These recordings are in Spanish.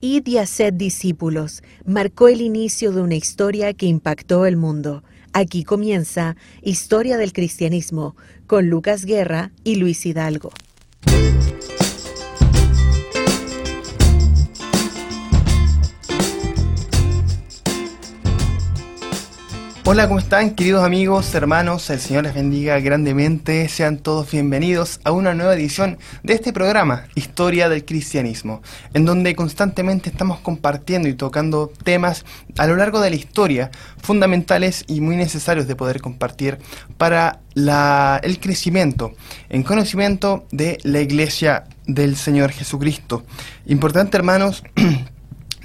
Id y haced discípulos marcó el inicio de una historia que impactó el mundo. Aquí comienza Historia del Cristianismo con Lucas Guerra y Luis Hidalgo. Hola, ¿cómo están queridos amigos, hermanos? El Señor les bendiga grandemente. Sean todos bienvenidos a una nueva edición de este programa, Historia del Cristianismo, en donde constantemente estamos compartiendo y tocando temas a lo largo de la historia fundamentales y muy necesarios de poder compartir para el crecimiento en conocimiento de la Iglesia del Señor Jesucristo. Importante, hermanos,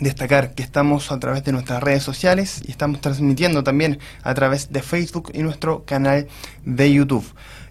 destacar que estamos a través de nuestras redes sociales y estamos transmitiendo también a través de Facebook y nuestro canal de YouTube.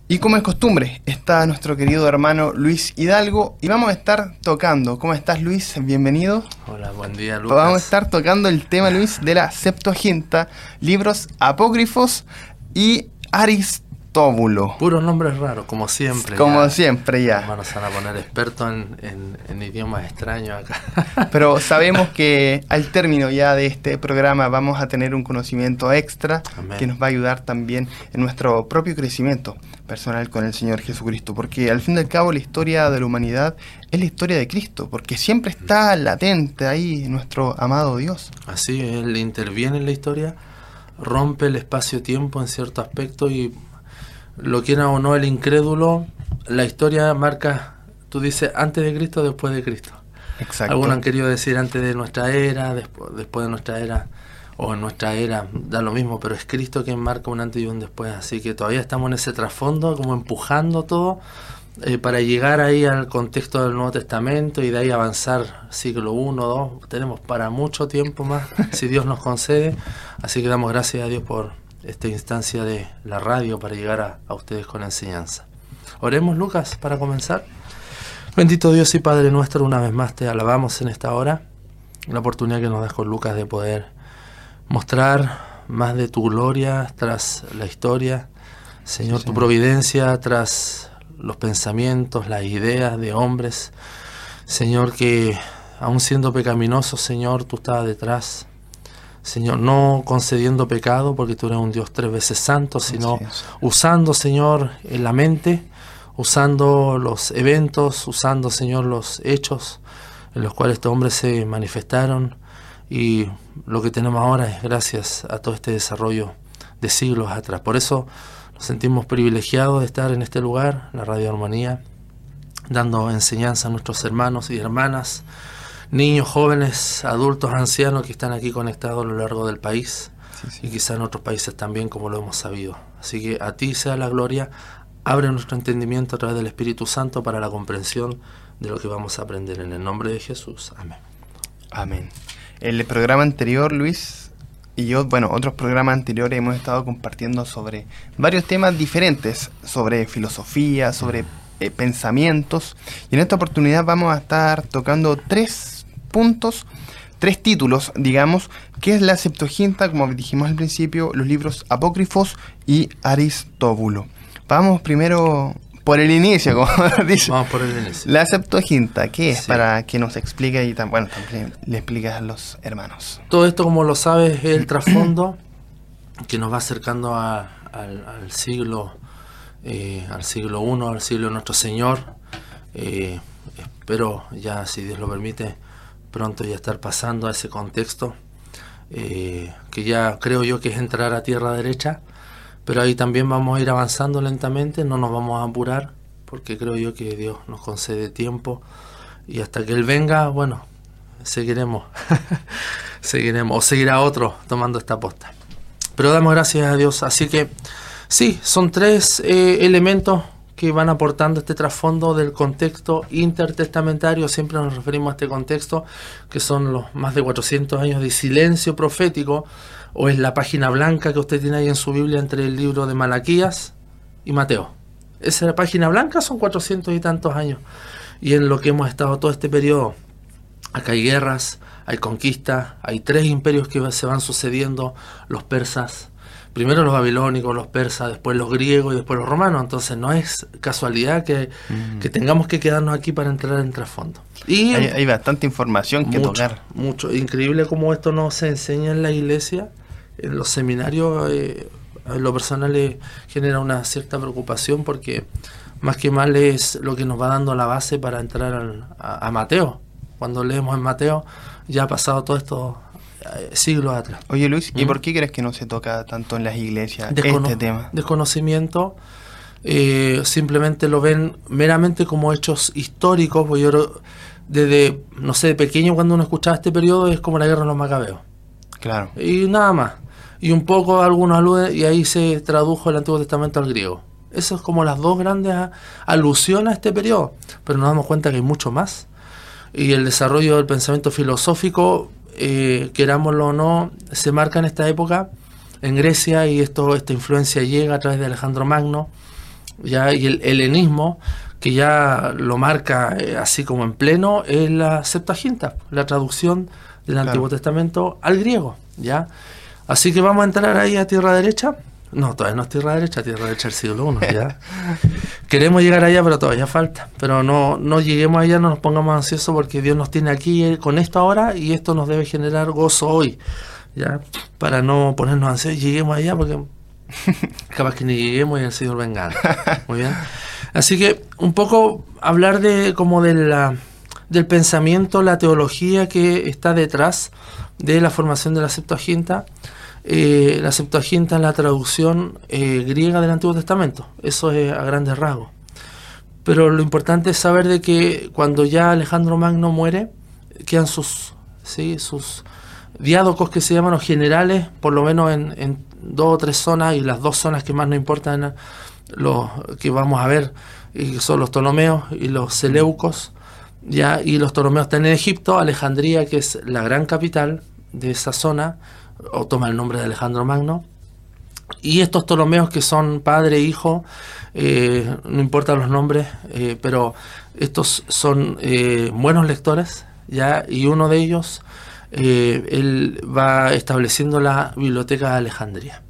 Y como es costumbre, está nuestro querido hermano Luis Hidalgo y vamos a estar tocando. ¿Cómo estás Luis? Bienvenido. Hola, buen día Lucas. Vamos a estar tocando el tema Luis de la Septuaginta, libros apócrifos y Aristóteles Tóbulo. Puros nombres raros, como siempre. Como siempre, ya. Vamos a poner expertos en, idiomas extraños acá. Pero sabemos que al término ya de este programa vamos a tener un conocimiento extra que nos va a ayudar también en nuestro propio crecimiento personal con el Señor Jesucristo. Porque al fin y al cabo la historia de la humanidad es la historia de Cristo, porque siempre está latente ahí nuestro amado Dios. Así, Él interviene en la historia, rompe el espacio-tiempo en cierto aspecto y lo quiera o no el incrédulo, la historia marca, tú dices, antes de Cristo, después de Cristo. Exacto. Algunos han querido decir antes de nuestra era, después, después de nuestra era, o en nuestra era, da lo mismo, pero es Cristo quien marca un antes y un después. Así que todavía estamos en ese trasfondo, como empujando todo eh, para llegar ahí al contexto del Nuevo Testamento y de ahí avanzar siglo I, II. Tenemos para mucho tiempo más, si Dios nos concede. Así que damos gracias a Dios por, esta instancia de la radio para llegar a, ustedes con la enseñanza. Oremos, Lucas, para comenzar. Bendito Dios y Padre nuestro, una vez más te alabamos en esta hora, la oportunidad que nos das con Lucas de poder mostrar más de tu gloria tras la historia, Señor, tu providencia tras los pensamientos, las ideas de hombres, Señor, que aun siendo pecaminosos, Señor, tú estabas detrás, Señor, no concediendo pecado, porque tú eres un Dios tres veces santo, sino usando, Señor, en la mente, usando los eventos, usando, Señor, los hechos en los cuales estos hombres se manifestaron. Y lo que tenemos ahora es gracias a todo este desarrollo de siglos atrás. Por eso nos sentimos privilegiados de estar en este lugar, la Radio Armonía, dando enseñanza a nuestros hermanos y hermanas niños, jóvenes, adultos, ancianos que están aquí conectados a lo largo del país y quizá en otros países también como lo hemos sabido. Así que a ti sea la gloria, abre nuestro entendimiento a través del Espíritu Santo para la comprensión de lo que vamos a aprender en el nombre de Jesús. Amén. Amén. En el programa anterior, Luis, y yo, bueno, otros programas anteriores hemos estado compartiendo sobre varios temas diferentes, sobre filosofía, sobre eh, pensamientos, y en esta oportunidad vamos a estar tocando tres puntos, tres títulos, digamos, que es la Septuaginta, como dijimos al principio, los libros apócrifos y Aristóbulo. Vamos primero por el inicio, como dice. Vamos por el inicio. La Septuaginta, ¿qué es? Para que nos explique y bueno, también le explicas a los hermanos. Todo esto, como lo sabes, es el trasfondo que nos va acercando al, siglo eh, al siglo I, al siglo de nuestro Señor. Eh, espero ya, si Dios lo permite, pronto ya estar pasando a ese contexto, eh, que ya creo yo que es entrar a tierra derecha, pero ahí también vamos a ir avanzando lentamente, no nos vamos a apurar, porque creo yo que Dios nos concede tiempo y hasta que Él venga, bueno, seguiremos, seguiremos, o seguirá otro tomando esta posta. Pero damos gracias a Dios, así que sí, son tres eh, elementos que van aportando este trasfondo del contexto intertestamentario, siempre nos referimos a este contexto, que son los más de 400 años de silencio profético, o es la página blanca que usted tiene ahí en su Biblia entre el libro de Malaquías y Mateo. Esa página blanca son 400 y tantos años, y en lo que hemos estado todo este periodo, acá hay guerras, hay conquistas, hay tres imperios que se van sucediendo, los persas, primero los babilónicos, los persas, después los griegos y después los romanos. Entonces no es casualidad que, Mm. que tengamos que quedarnos aquí para entrar en trasfondo. Y Hay, hay bastante información que mucho, tocar. mucho. Increíble cómo esto no se enseña en la iglesia, en los seminarios. eh, en lo personal eh, genera una cierta preocupación porque más que mal es lo que nos va dando la base para entrar al- a, a Mateo. Cuando leemos en Mateo ya ha pasado todo esto siglos atrás. Oye Luis, ¿y ¿Mm? por qué crees que no se toca tanto en las iglesias Descono- este tema? Desconocimiento. eh, simplemente lo ven meramente como hechos históricos. Pues yo desde, no sé, de pequeño cuando uno escuchaba este periodo es como la guerra de los macabeos. Claro. Y nada más. Y un poco algunos aluden y ahí se tradujo el Antiguo Testamento al griego. Esas es como las dos grandes alusiones a este periodo. Pero nos damos cuenta que hay mucho más. Y el desarrollo del pensamiento filosófico, eh, querámoslo o no, se marca en esta época en Grecia y esto, esta influencia llega a través de Alejandro Magno ya y el helenismo que ya lo marca eh, así como en pleno es la Septuaginta, la traducción del Claro. Antiguo Testamento al griego, ya. Así que vamos a entrar ahí a tierra derecha. No, todavía no es tierra derecha, tierra derecha del siglo I, ya. Queremos llegar allá, pero todavía falta. Pero no, no lleguemos allá, no nos pongamos ansiosos porque Dios nos tiene aquí eh, con esto ahora y esto nos debe generar gozo hoy, ya. Para no ponernos ansiosos, lleguemos allá porque capaz que ni lleguemos y el Señor venga. Muy bien. Así que un poco hablar de como de la, del pensamiento, la teología que está detrás de la formación de la Septuaginta. Eh, la Septuaginta es la traducción eh, griega del Antiguo Testamento. Eso es a grandes rasgos. Pero lo importante es saber de que cuando ya Alejandro Magno muere, quedan sus, ¿sí? sus diádocos que se llaman los generales, por lo menos en, dos o tres zonas, y las dos zonas que más nos importan, los que vamos a ver, son los Ptolomeos y los Seleucos, ya, y los Ptolomeos están en Egipto, Alejandría, que es la gran capital de esa zona, o toma el nombre de Alejandro Magno, y estos Ptolomeos que son padre e hijo, eh, no importan los nombres, eh, pero estos son eh, buenos lectores, ya, y uno de ellos, él va estableciendo la biblioteca de Alejandría.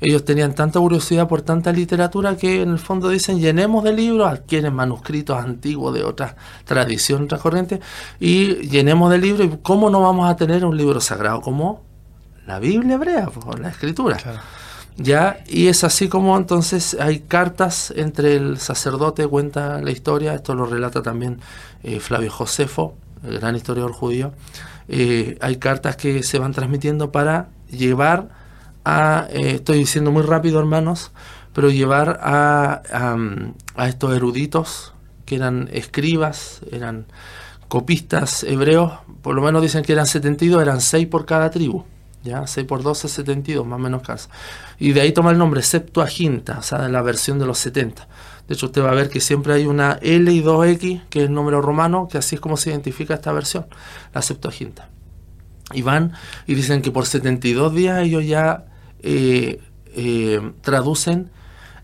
Ellos tenían tanta curiosidad por tanta literatura que en el fondo dicen llenemos de libros, adquieren manuscritos antiguos de otras tradiciones, otras corrientes, y llenemos de libros. ¿Y cómo no vamos a tener un libro sagrado como la Biblia hebrea, pues, la escritura? Claro. Ya, y es así como entonces hay cartas entre el sacerdote, cuenta la historia, esto lo relata también eh, Flavio Josefo, el gran historiador judío. Eh, hay cartas que se van transmitiendo para llevar a, eh, estoy diciendo muy rápido hermanos, pero llevar a, a, a estos eruditos que eran escribas, eran copistas hebreos, por lo menos dicen que eran 72, eran 6 por cada tribu. ¿Ya? 6 por 12, 72, más o menos caso. Y de ahí toma el nombre Septuaginta, o sea, de la versión de los 70. De hecho, usted va a ver que siempre hay una L y 2X, que es el número romano, que así es como se identifica esta versión, la Septuaginta. Y van y dicen que por 72 días ellos ya eh, eh, traducen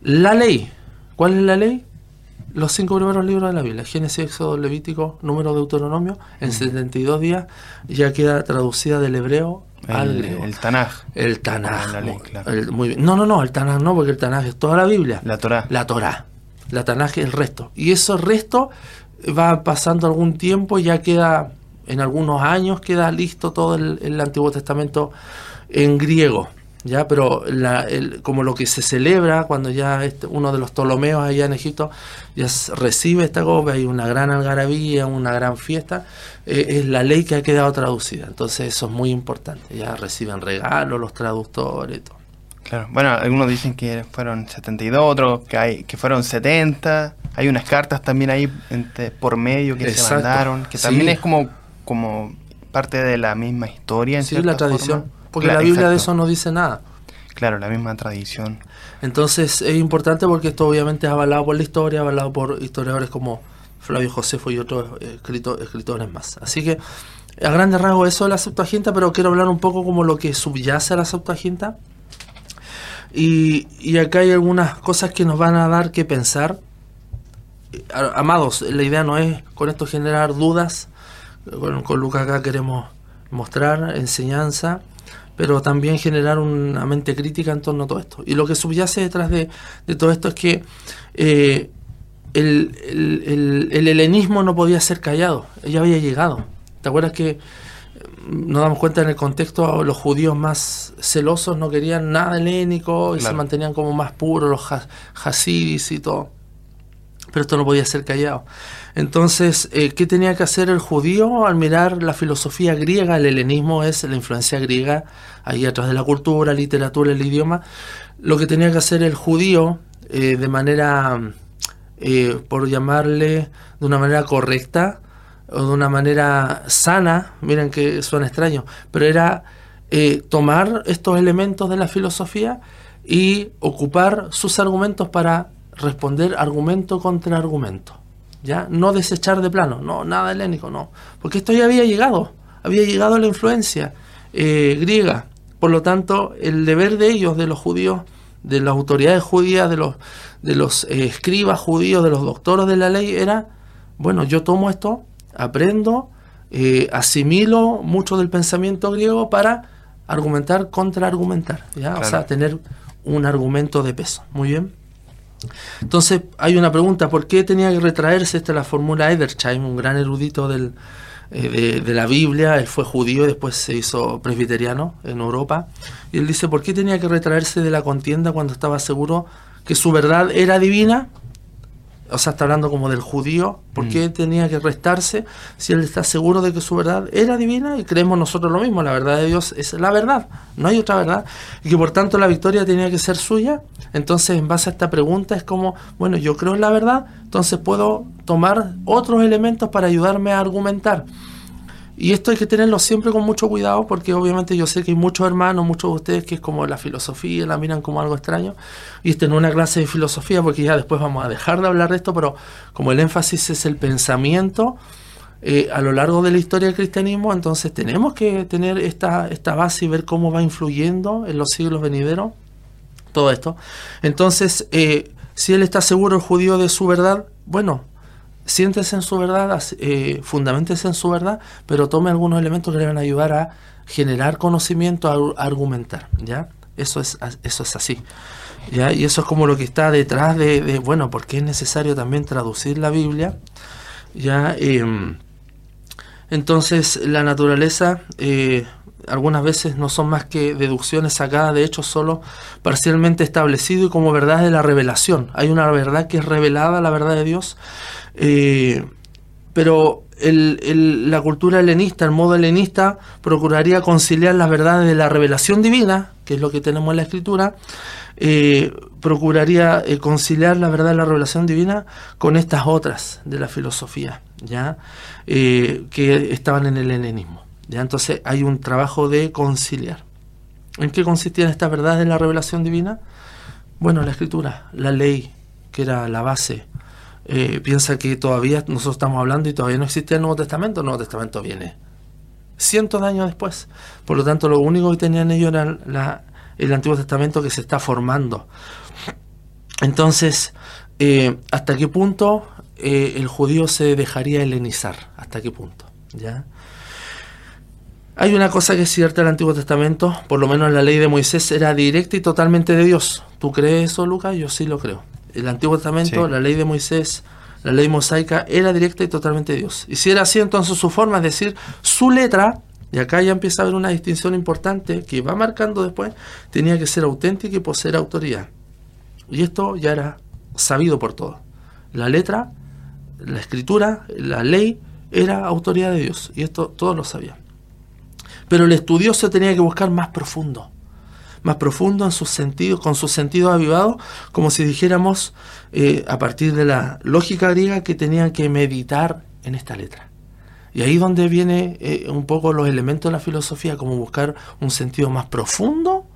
la ley. ¿Cuál es la ley? Los cinco primeros libros de la Biblia, Génesis, Éxodo, Levítico, Número, Deuteronomio, en 72 días ya queda traducida del hebreo El, Tanaj, El Tanaj. La ley, mu- claro. el- muy bien. No, no, no, el Tanaj no, porque el Tanaj es toda la Biblia. la Torah. La Torah. La Tanaj es el resto. Y ese resto va pasando algún tiempo, ya queda, en algunos años, queda listo todo el, el Antiguo Testamento en griego. ¿Ya? Pero la- el- como lo que se celebra cuando ya este- uno de los Ptolomeos allá en Egipto ya recibe esta copia, hay una gran algarabía, una gran fiesta, eh, es la ley que ha quedado traducida. Entonces eso es muy importante. Ya reciben regalos los traductores todo. Claro. Bueno, algunos dicen que fueron 72, otros que, hay, que fueron 70. Hay unas cartas también ahí entre- por medio que se mandaron, que Sí. también es como, como parte de la misma historia. En Sí, la tradición. forma. Porque Cla- la Biblia de exacto. eso no dice nada. Claro, la misma tradición. Entonces es importante porque esto obviamente es avalado por la historia, avalado por historiadores como Flavio Josefo y otros eh, escrito- escritores más. Así que a grandes rasgos eso de la Septuaginta, pero quiero hablar un poco como lo que subyace a la Septuaginta. Y, y acá hay algunas cosas que nos van a dar que pensar. Amados, la idea no es con esto generar dudas. Con, con Lucas acá queremos mostrar enseñanza pero también generar una mente crítica en torno a todo esto. Y lo que subyace detrás de, todo esto es que eh, el, el, helenismo no podía ser callado, ya había llegado. ¿Te acuerdas que mm, nos damos cuenta en el contexto, los judíos más celosos no querían nada helénico y se mantenían como más puros, los hasidis y todo. Pero esto no podía ser callado. Entonces, eh, ¿qué tenía que hacer el judío al mirar la filosofía griega? El helenismo es la influencia griega ahí atrás de la cultura, literatura, el idioma. Lo que tenía que hacer el judío eh, de manera, eh, por llamarle de una manera correcta o de una manera sana, miren que suena extraño, pero era tomar estos elementos de la filosofía y ocupar sus argumentos para responder argumento contra argumento. ¿ya? No desechar de plano, no, nada helénico, no. Porque esto ya había llegado, había llegado la influencia eh, griega. Por lo tanto, el deber de ellos, de los judíos, de las autoridades judías, de los, de los eh, escribas judíos, de los doctores de la ley, era, bueno, yo tomo esto, aprendo, eh, asimilo mucho del pensamiento griego para argumentar contra argumentar, ¿ya? O sea, tener un argumento de peso. Muy bien. Entonces hay una pregunta, ¿por qué tenía que retraerse? Esta la fórmula Edersheim, un gran erudito del, eh, de, la Biblia, él fue judío después se hizo presbiteriano en Europa. Y él dice, ¿por qué tenía que retraerse de la contienda cuando estaba seguro que su verdad era divina? O sea, está hablando como del judío, ¿por qué mm. tenía que restarse si él está seguro de que su verdad era divina? Y creemos nosotros lo mismo, la verdad de Dios es la verdad, no hay otra verdad, y que por tanto la victoria tenía que ser suya. Entonces, en base a esta pregunta es como, bueno, yo creo en la verdad, entonces puedo tomar otros elementos para ayudarme a argumentar. Y esto hay que tenerlo siempre con mucho cuidado porque obviamente yo sé que hay muchos hermanos, muchos de ustedes que es como la filosofía, la miran como algo extraño. Y esta no es una clase de filosofía porque ya después vamos a dejar de hablar de esto, pero como el énfasis es el pensamiento eh, a lo largo de la historia del cristianismo, entonces tenemos que tener esta, esta base y ver cómo va influyendo en los siglos venideros todo esto. Entonces, eh, si él está seguro, el judío, de su verdad, bueno, siéntese en su verdad, eh, fundamentese en su verdad, pero tome algunos elementos que le van a ayudar a generar conocimiento, a, argumentar, ¿ya? Eso es, eso es así. ¿ya? Y eso es como lo que está detrás de, bueno, porque es necesario también traducir la Biblia, ¿ya? Em, entonces, la naturaleza... Eh, algunas veces no son más que deducciones sacadas de hechos solo parcialmente establecidos y como verdad de la revelación. Hay una verdad que es revelada, la verdad de Dios, eh, pero la cultura helenista, el modo helenista, procuraría conciliar las verdades de la revelación divina, que es lo que tenemos en la escritura, eh, procuraría eh, conciliar la verdad de la revelación divina con estas otras de la filosofía, ¿ya? que estaban en el helenismo. ¿Ya? Entonces hay un trabajo de conciliar. ¿En qué consistían estas verdades de la revelación divina? Bueno, la escritura, la ley, que era la base eh, piensa que todavía nosotros estamos hablando y todavía no existe el Nuevo Testamento. El Nuevo Testamento viene cientos de años después. Por lo tanto, lo único que tenían ellos era el Antiguo Testamento que se está formando. Entonces, eh, ¿hasta qué punto eh, el judío se dejaría helenizar? ¿Hasta qué punto? ¿Ya? Hay una cosa que es cierta en el Antiguo Testamento, por lo menos la ley de Moisés era directa y totalmente de Dios. ¿Tú crees eso, Lucas? Yo sí lo creo el Antiguo Testamento, la ley de Moisés, la ley mosaica, era directa y totalmente de Dios. Y si era así, entonces su forma, es decir, su letra, y acá ya empieza a haber una distinción importante que va marcando después, tenía que ser auténtica y poseer autoridad. Y esto ya era sabido por todos. La letra, la escritura, la ley, era autoridad de Dios. Y esto todos lo sabían. Pero el estudioso tenía que buscar más profundo más profundo en sus sentidos, con sus sentidos avivados, como si dijéramos eh, a partir de la lógica griega que tenían que meditar en esta letra. Y ahí donde viene eh, un poco los elementos de la filosofía, como buscar un sentido más profundo,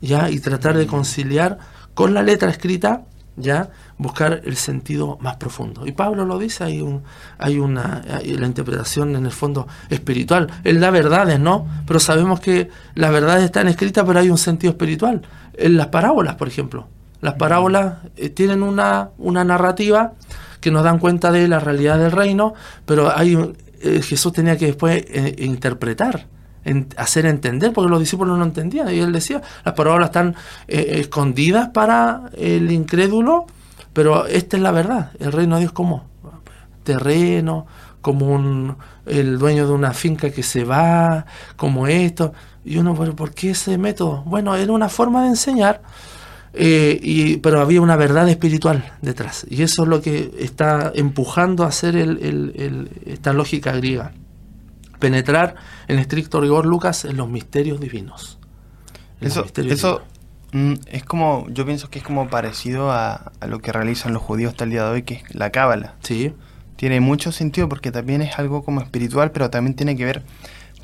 ya, y tratar de conciliar con la letra escrita ya buscar el sentido más profundo. Y Pablo lo dice, hay, un, hay una la interpretación en el fondo espiritual. Él da verdades, ¿no? Pero sabemos que las verdades están escritas, pero hay un sentido espiritual. En las parábolas, por ejemplo. Las parábolas eh, tienen una, una narrativa que nos dan cuenta de la realidad del reino, pero hay eh, Jesús tenía que después eh, interpretar hacer entender, porque los discípulos no entendían. Y él decía, las parábolas están eh, escondidas para el incrédulo, pero esta es la verdad. El reino de Dios como terreno, como un, el dueño de una finca que se va, como esto. Y uno, ¿por qué ese método? Bueno, era una forma de enseñar, eh, y, pero había una verdad espiritual detrás. Y eso es lo que está empujando a hacer el, esta lógica griega. Penetrar en estricto rigor, Lucas, en los misterios divinos. eso, eso mm, es como, yo pienso que es como parecido a, a, lo que realizan los judíos hasta el día de hoy, que es la cábala. Sí. Tiene mucho sentido porque también es algo como espiritual, pero también tiene que ver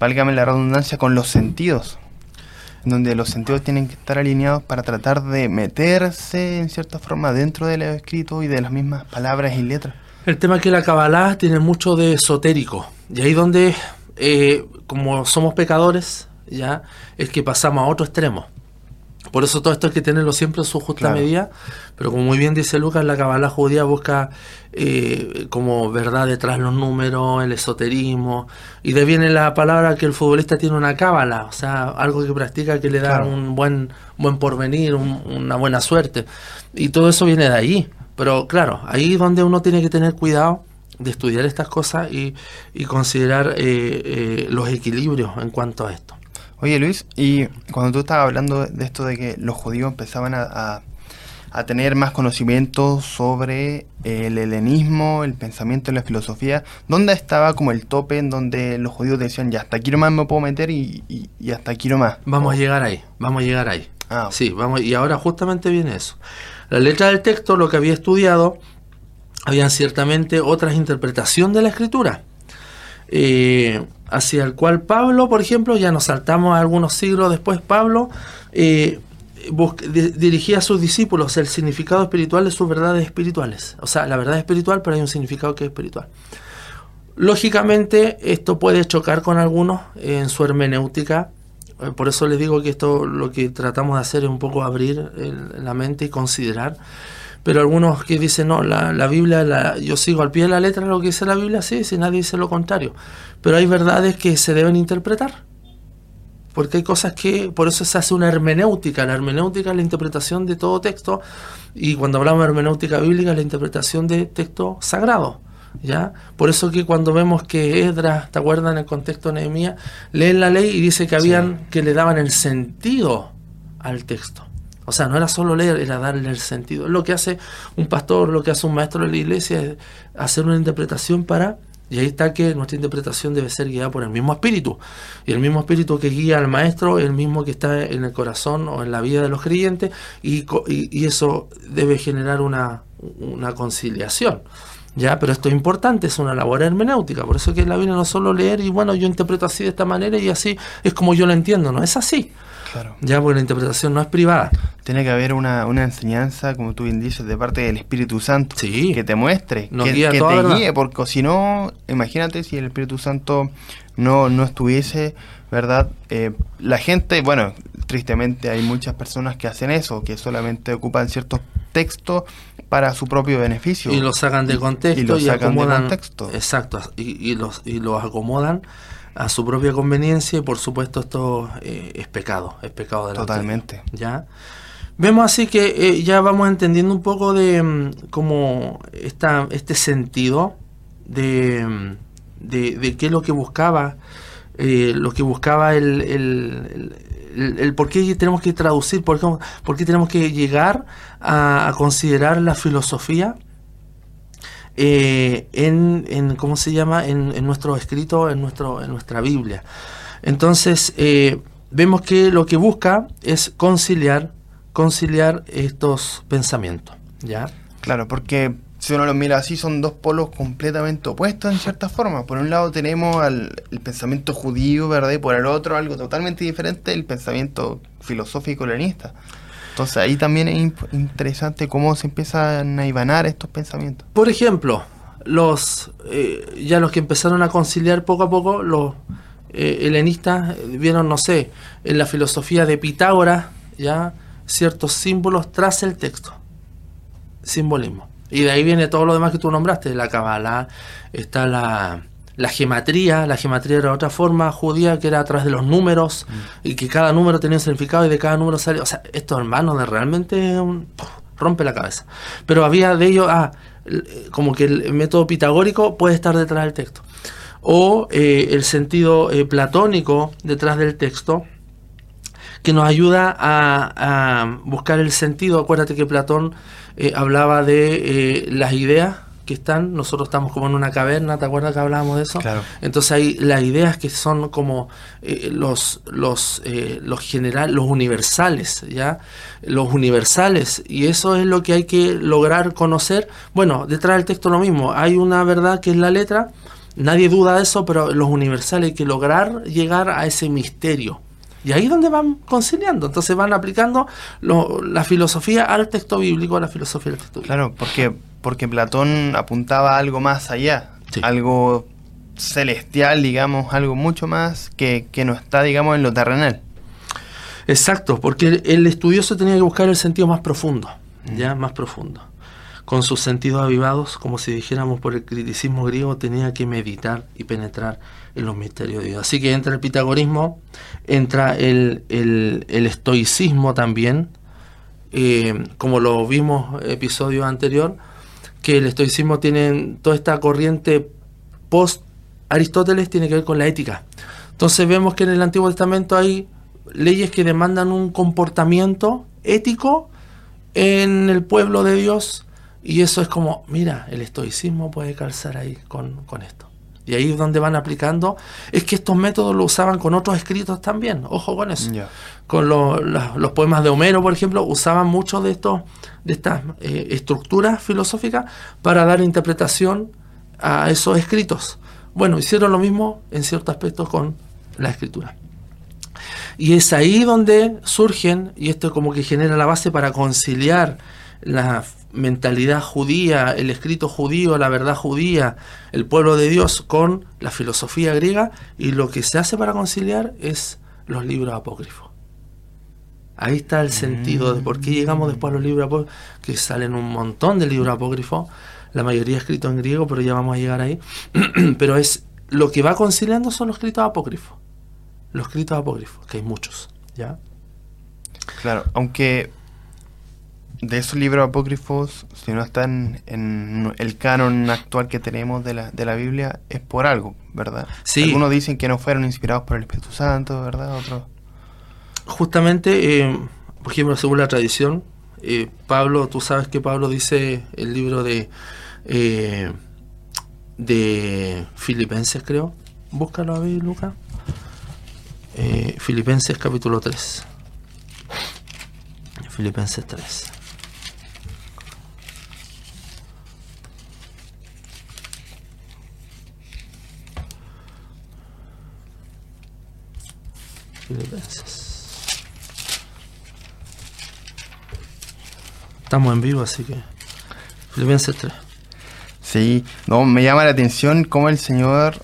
válgame la redundancia, con los sentidos, donde los sentidos tienen que estar alineados para tratar de meterse en cierta forma dentro de lo escrito y de las mismas palabras y letras. El tema es que la Kabbalah tiene mucho de esotérico, y ahí donde, eh, como somos pecadores, ya es que pasamos a otro extremo. Por eso todo esto hay que tenerlo siempre en su justa medida, pero como muy bien dice Lucas, la cabala judía busca eh, como verdad detrás los números, el esoterismo, y de viene la palabra que el futbolista tiene una cábala, o sea, algo que practica que le da un buen, buen porvenir, una buena suerte, y todo eso viene de ahí. Pero claro, ahí donde uno tiene que tener cuidado de estudiar estas cosas y, considerar eh, eh, los equilibrios en cuanto a esto. Oye Luis, y cuando tú estabas hablando de esto de que los judíos empezaban a, tener más conocimiento sobre el helenismo, el pensamiento y la filosofía, ¿dónde estaba como el tope en donde los judíos decían, ya hasta aquí nomás me puedo meter y, y, hasta aquí nomás? Vamos a llegar ahí, vamos a llegar ahí. Ah, sí, vamos, y ahora justamente viene eso. La letra del texto, lo que había estudiado, habían ciertamente otras interpretaciones de la escritura. Eh, hacia el cual Pablo, por ejemplo, ya nos saltamos algunos siglos después, Pablo eh, dirigía a sus discípulos el significado espiritual de sus verdades espirituales. O sea, la verdad es espiritual, pero hay un significado que es espiritual. Lógicamente, esto puede chocar con algunos en su hermenéutica. Eh, por eso les digo que esto lo que tratamos de hacer es un poco abrir la mente y considerar pero algunos que dicen, no, la, la Biblia, la, yo sigo al pie de la letra lo que dice la Biblia, sí, si nadie dice lo contrario. Pero hay verdades que se deben interpretar. Porque hay cosas que, por eso se hace una hermenéutica. La hermenéutica es la interpretación de todo texto. Y cuando hablamos de hermenéutica bíblica, es la interpretación de texto sagrado. ¿Ya? Por eso que cuando vemos que Esdras, ¿te acuerdas en el contexto de Nehemías? Leen la ley y dice que habían que le daban el sentido al texto. O sea, no era solo leer, era darle el sentido. Lo que hace un pastor, lo que hace un maestro de la iglesia es hacer una interpretación para... Y ahí está que nuestra interpretación debe ser guiada por el mismo espíritu. Y el mismo espíritu que guía al maestro es el mismo que está en el corazón o en la vida de los creyentes y, y, eso debe generar una, una conciliación. ¿ya? Pero esto es importante, es una labor hermenéutica, por eso que la Biblia no solo leer y bueno, yo interpreto así de esta manera y así es como yo lo entiendo, no es así. Ya, porque la interpretación no es privada. Tiene que haber una, enseñanza, como tú bien dices, de parte del Espíritu Santo. Que te muestre, que, te guíe, porque si no, imagínate si el Espíritu Santo no, no estuviese, ¿verdad? Eh, la gente, bueno, tristemente hay muchas personas que hacen eso, que solamente ocupan ciertos textos para su propio beneficio. Y los sacan de contexto y, los sacan de contexto. Exacto, y, los, y los acomodan a su propia conveniencia y por supuesto esto eh, es pecado, es pecado de la Totalmente. ¿Ya? Vemos así que eh, ya vamos entendiendo un poco de mm, cómo esta, este sentido de, mm, de, qué es lo que buscaba, eh, lo que buscaba el, el, por qué tenemos que traducir, por qué, tenemos que llegar a considerar la filosofía eh, en, en, ¿cómo se llama? En, en, nuestro escrito, en, nuestro, en nuestra Biblia. Entonces, eh, vemos que lo que busca es conciliar, conciliar estos pensamientos, ¿ya? Claro, porque si uno lo mira así, son dos polos completamente opuestos en cierta forma. Por un lado tenemos al, el pensamiento judío, ¿verdad? Y por el otro algo totalmente diferente, el pensamiento filosófico leninista. Entonces ahí también es interesante cómo se empiezan a ibanar estos pensamientos. Por ejemplo, los eh, ya los que empezaron a conciliar poco a poco, los eh, helenistas vieron, no sé, en la filosofía de Pitágoras, ya ciertos símbolos tras el texto. Simbolismo. Y de ahí viene todo lo demás que tú nombraste, la cabala, está la, la gematría, la gematría era otra forma judía que era a través de los números mm. y que cada número tenía un significado y de cada número salía, o sea, estos hermanos de realmente rompe la cabeza. Pero había de ellos, ah, como que el método pitagórico puede estar detrás del texto. O eh, el sentido eh, platónico detrás del texto, que nos ayuda a, buscar el sentido. Acuérdate que Platón eh, hablaba de las ideas que están, nosotros estamos como en una caverna, ¿te acuerdas que hablábamos de eso? Claro. Entonces hay las ideas que son como eh, los los eh, los general, los universales, ¿ya? Los universales y eso es lo que hay que lograr conocer. Bueno, detrás del texto lo mismo, hay una verdad que es la letra, nadie duda de eso, pero los universales hay que lograr llegar a ese misterio. Y ahí es donde van conciliando. Entonces van aplicando la filosofía al texto bíblico, a la filosofía del texto bíblico. Claro, porque porque Platón apuntaba a algo más allá, algo celestial, digamos, algo mucho más que, no está, digamos, en lo terrenal. Exacto, porque el estudioso tenía que buscar el sentido más profundo, mm. ya más profundo. Con sus sentidos avivados, como si dijéramos por el criticismo griego, tenía que meditar y penetrar en los misterios de Dios. Así que entra el pitagorismo, entra el, estoicismo también, eh, como lo vimos episodio anterior, que el estoicismo tiene toda esta corriente post Aristóteles tiene que ver con la ética. Entonces vemos que en el Antiguo Testamento hay leyes que demandan un comportamiento ético en el pueblo de Dios y eso es como, mira, el estoicismo puede calzar ahí con, con esto. Y ahí es donde van aplicando. Es que estos métodos lo usaban con otros escritos también. Ojo con eso. Con los poemas de Homero, por ejemplo, usaban mucho de, estos, de estas eh, estructuras filosóficas para dar interpretación a esos escritos. Bueno, hicieron lo mismo en ciertos aspectos con la escritura. Y es ahí donde surgen, y esto como que genera la base para conciliar la mentalidad judía, el escrito judío, la verdad judía, el pueblo de Dios con la filosofía griega y lo que se hace para conciliar es los libros apócrifos. Ahí está el sentido de por qué llegamos después a los libros apócrifos, que salen un montón de libros apócrifos, la mayoría escritos en griego, pero ya vamos a llegar ahí. pero es lo que va conciliando son los escritos apócrifos. Los escritos apócrifos, que hay muchos, ¿ya? Claro, aunque de esos libros apócrifos, si no están en el canon actual que tenemos de la, de la Biblia, es por algo, ¿verdad? Sí. Algunos dicen que no fueron inspirados por el Espíritu Santo, ¿verdad? Otros. Justamente, eh, por ejemplo, según la tradición, eh, Pablo, tú sabes que Pablo dice el libro de, eh, de Filipenses, creo. Búscalo a ver, Lucas. Filipenses capítulo 3. Filipenses 3. Estamos en vivo, así que. Filipenses 3. Sí, no, me llama la atención cómo el Señor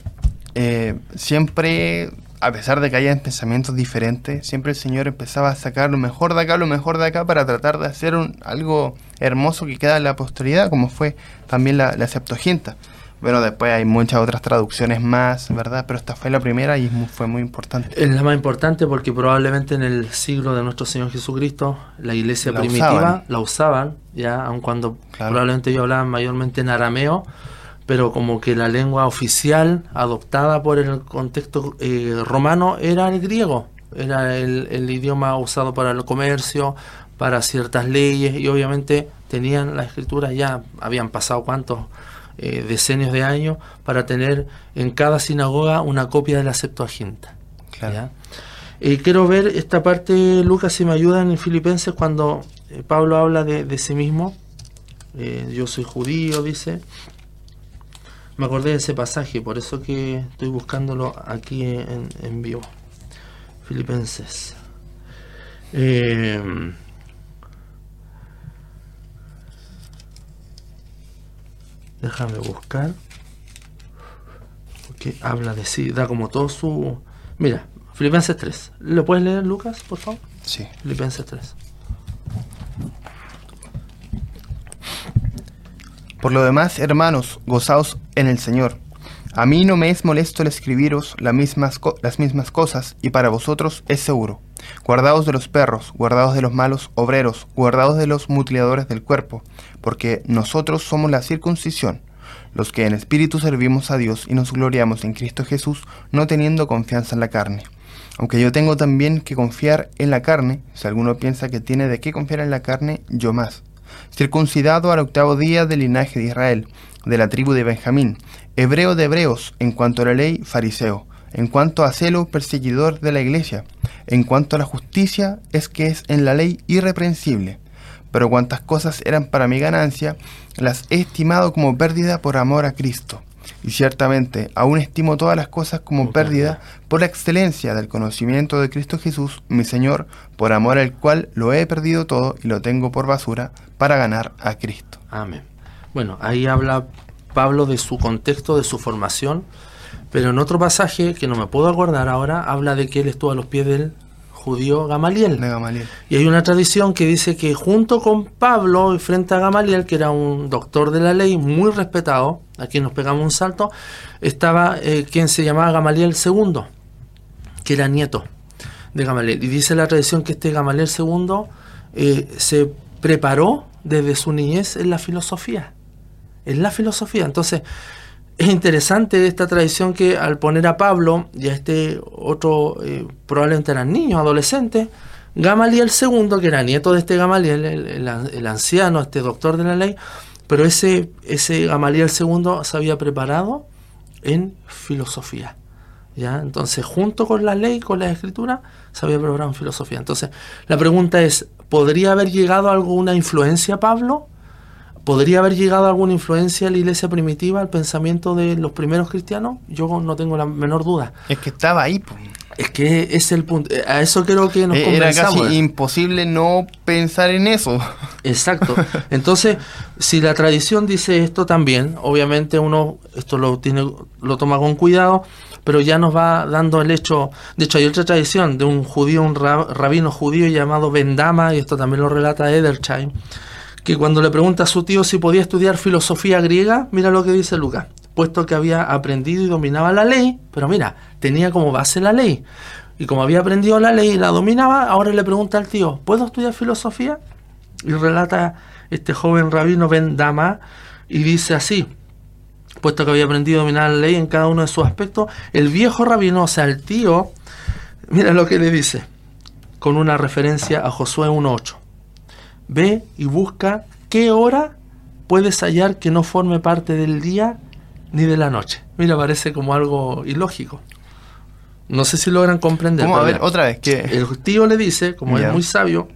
eh, siempre, a pesar de que haya pensamientos diferentes, siempre el Señor empezaba a sacar lo mejor de acá, lo mejor de acá, para tratar de hacer un, algo hermoso que queda en la posteridad, como fue también la, la Septuaginta. Bueno, después hay muchas otras traducciones más, ¿verdad? Pero esta fue la primera y fue muy importante. Es la más importante porque probablemente en el siglo de nuestro Señor Jesucristo la iglesia primitiva la usaban, ya, aun cuando probablemente ellos hablaban mayormente en arameo, pero como que la lengua oficial adoptada por el contexto eh, romano era el griego, era el, el idioma usado para el comercio, para ciertas leyes y obviamente tenían la escritura ya, habían pasado cuántos eh, decenios de años para tener en cada sinagoga una copia de la Septuaginta. Eh, quiero ver esta parte, Lucas, si me ayudan en Filipenses, cuando eh, Pablo habla de, sí mismo. yo soy judío, dice. Me acordé de ese pasaje, por eso que estoy buscándolo aquí en, en vivo. Filipenses. Déjame buscar. Porque habla de sí, da como todo su. Mira, Filipenses 3. ¿Lo puedes leer, Lucas, por favor? Sí. Filipenses 3. Por lo demás, hermanos, gozaos en el Señor. A mí no me es molesto el escribiros las mismas, las mismas cosas, y para vosotros es seguro. Guardaos de los perros, guardaos de los malos obreros, guardaos de los mutiladores del cuerpo, porque nosotros somos la circuncisión, los que en espíritu servimos a Dios y nos gloriamos en Cristo Jesús, no teniendo confianza en la carne. Aunque yo tengo también que confiar en la carne, si alguno piensa que tiene de qué confiar en la carne, yo más. Circuncidado al octavo día del linaje de Israel, de la tribu de Benjamín, hebreo de hebreos, en cuanto a la ley, fariseo, en cuanto a celo, perseguidor de la iglesia, en cuanto a la justicia, es que es en la ley irreprensible. Pero cuantas cosas eran para mi ganancia, las he estimado como pérdida por amor a Cristo. Y ciertamente aún estimo todas las cosas como pérdida por la excelencia del conocimiento de Cristo Jesús, mi Señor, por amor al cual lo he perdido todo y lo tengo por basura para ganar a Cristo. Amén. Bueno, ahí habla Pablo de su contexto, de su formación, pero en otro pasaje que no me puedo acordar ahora, habla de que él estuvo a los pies del judío Gamaliel. Y hay una tradición que dice que junto con Pablo y frente a Gamaliel, que era un doctor de la ley muy respetado, aquí nos pegamos un salto, estaba eh, quien se llamaba Gamaliel II, que era nieto de Gamaliel. Y dice la tradición que este Gamaliel II eh, se preparó desde su niñez en la filosofía es la filosofía. Entonces, es interesante esta tradición que al poner a Pablo y a este otro, eh, probablemente eran niños, adolescentes, Gamaliel II, que era nieto de este Gamaliel, el, anciano, este doctor de la ley, pero ese, ese Gamaliel II se había preparado en filosofía. ¿ya? Entonces, junto con la ley, con la escritura, se había preparado en filosofía. Entonces, la pregunta es, ¿podría haber llegado alguna influencia a Pablo? ¿Podría haber llegado alguna influencia a la iglesia primitiva, al pensamiento de los primeros cristianos? Yo no tengo la menor duda. Es que estaba ahí. Es que es el punto. Eh, a eso creo que nos Era casi imposible no pensar en eso. Exacto. Entonces, si la tradición dice esto también, obviamente uno esto lo tiene, lo toma con cuidado, pero ya nos va dando el hecho. De hecho, hay otra tradición de un judío, un rabino judío llamado Bendama, y esto también lo relata Edersheim que cuando le pregunta a su tío si podía estudiar filosofía griega, mira lo que dice Lucas, puesto que había aprendido y dominaba la ley, pero mira, tenía como base la ley. Y como había aprendido la ley y la dominaba, ahora le pregunta al tío, ¿puedo estudiar filosofía? Y relata este joven rabino Ben Dama y dice así, puesto que había aprendido a dominar la ley en cada uno de sus aspectos, el viejo rabino, o sea, el tío, mira lo que le dice, con una referencia a Josué 1.8 ve y busca qué hora puedes hallar que no forme parte del día ni de la noche. Mira, parece como algo ilógico. No sé si logran comprender. ¿Cómo? A ver, otra vez. que El tío le dice, como es muy sabio,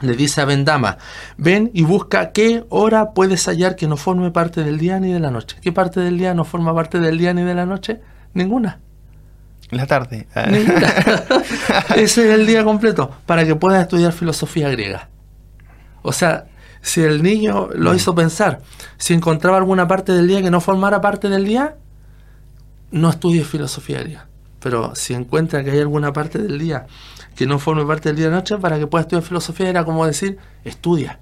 le dice a Vendama, ven y busca qué hora puedes hallar que no forme parte del día ni de la noche. ¿Qué parte del día no forma parte del día ni de la noche? Ninguna. La tarde. Ese es el día completo, para que puedas estudiar filosofía griega. O sea, si el niño lo mm. hizo pensar, si encontraba alguna parte del día que no formara parte del día, no estudie filosofía griega. Pero si encuentra que hay alguna parte del día que no forme parte del día de noche, para que pueda estudiar filosofía era como decir, estudia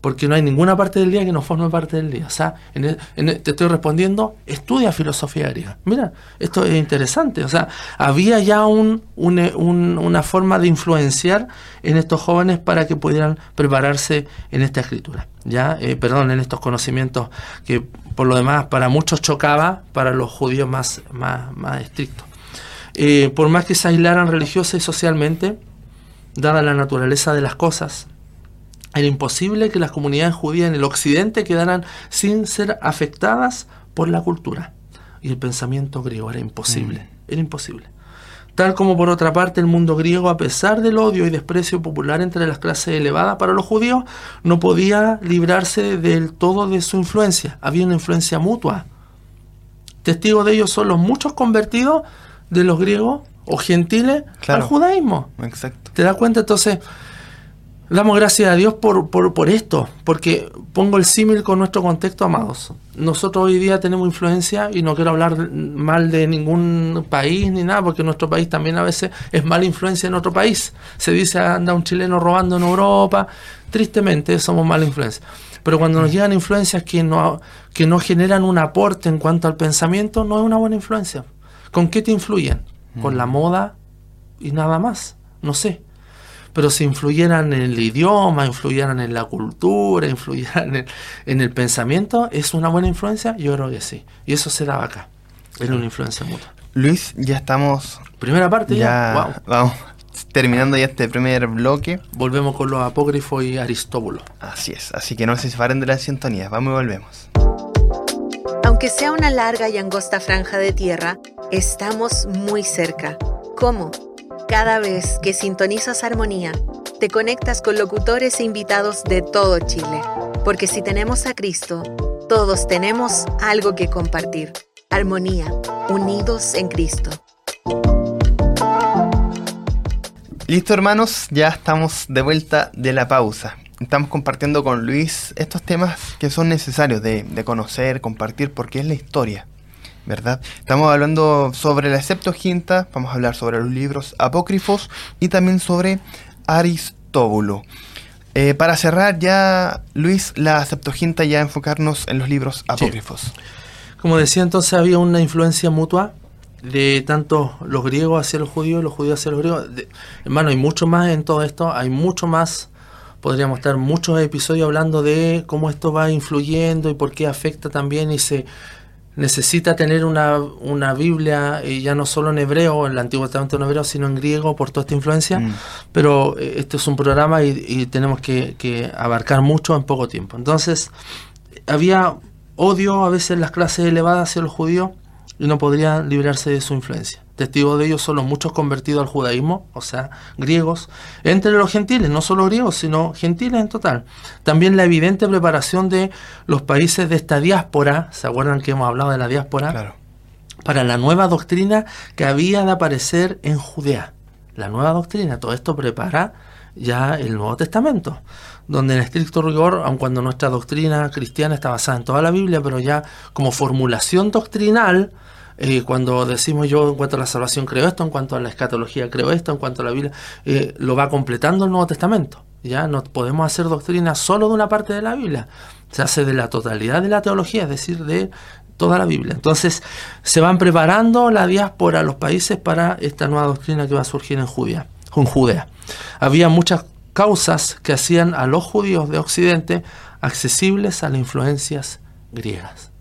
porque no hay ninguna parte del día que no forme parte del día. O sea, te estoy respondiendo, estudia filosofía griega. Mira, esto es interesante. O sea, había ya un, una forma de influenciar en estos jóvenes para que pudieran prepararse en esta escritura. Ya, eh, perdón, en estos conocimientos que por lo demás para muchos chocaba, para los judíos más, más, más estrictos. Eh, por más que se aislaran religiosa y socialmente, dada la naturaleza de las cosas, era imposible que las comunidades judías en el occidente quedaran sin ser afectadas por la cultura. Y el pensamiento griego era imposible, mm. era imposible. Tal como por otra parte el mundo griego, a pesar del odio y desprecio popular entre las clases elevadas para los judíos, no podía librarse del todo de su influencia. Había una influencia mutua. Testigos de ello son los muchos convertidos de los griegos o gentiles al judaísmo. Exacto. ¿Te das cuenta? Entonces, Damos gracias a Dios por, por, por esto, porque pongo el símil con nuestro contexto, amados. Nosotros hoy día tenemos influencia y no quiero hablar mal de ningún país ni nada, porque nuestro país también a veces es mala influencia en otro país. Se dice anda un chileno robando en Europa, tristemente somos mala influencia. Pero cuando nos llegan influencias que no, que no generan un aporte en cuanto al pensamiento, no es una buena influencia. ¿Con qué te influyen? Con la moda y nada más. No sé pero si influyeran en el idioma, influyeran en la cultura, influyeran en, el pensamiento, ¿es una buena influencia? Yo creo que sí. Y eso se daba acá. Era una influencia mutua. Luis, ya estamos. Primera parte ya. Vamos. Terminando ya este primer bloque. Volvemos con los apócrifos y Aristóbulo. Así es, así que no se separen de la sintonía. Vamos y volvemos. Aunque sea una larga y angosta franja de tierra, estamos muy cerca. ¿Cómo? Cada vez que sintonizas Armonía, te conectas con locutores e invitados de todo Chile, porque si tenemos a Cristo, todos tenemos algo que compartir. Armonía, unidos en Cristo. Listo hermanos, ya estamos de vuelta de la pausa. Estamos compartiendo con Luis estos temas que son necesarios de, conocer, compartir, porque es la historia. ¿Verdad? Estamos hablando sobre la Septuaginta, vamos a hablar sobre los libros apócrifos y también sobre Aristóbulo. Eh, para cerrar ya, Luis, la Septuaginta ya enfocarnos en los libros apócrifos. Como decía entonces, había una influencia mutua de tanto los griegos hacia los judíos, los judíos hacia los griegos. hermano, hay mucho más en todo esto, hay mucho más. Podríamos estar muchos episodios hablando de cómo esto va influyendo y por qué afecta también y se necesita tener una, una Biblia, y ya no solo en hebreo, en el Antiguo Testamento en hebreo, sino en griego por toda esta influencia. Mm. Pero eh, este es un programa y, tenemos que, que, abarcar mucho en poco tiempo. Entonces, había odio a veces en las clases elevadas hacia los judíos y no podrían librarse de su influencia. Testigos de ellos son los muchos convertidos al judaísmo, o sea, griegos, entre los gentiles, no solo griegos, sino gentiles en total. También la evidente preparación de los países de esta diáspora, ¿se acuerdan que hemos hablado de la diáspora? Claro. Para la nueva doctrina que había de aparecer en Judea. La nueva doctrina, todo esto prepara ya el Nuevo Testamento, donde en estricto rigor, aun cuando nuestra doctrina cristiana está basada en toda la Biblia, pero ya como formulación doctrinal, eh, cuando decimos yo en cuanto a la salvación creo esto, en cuanto a la escatología creo esto, en cuanto a la Biblia, eh, lo va completando el Nuevo Testamento. Ya no podemos hacer doctrina solo de una parte de la Biblia, se hace de la totalidad de la teología, es decir, de toda la Biblia. Entonces se van preparando la diáspora, los países para esta nueva doctrina que va a surgir en Judea. En Judea. Había muchas causas que hacían a los judíos de Occidente accesibles a las influencias griegas.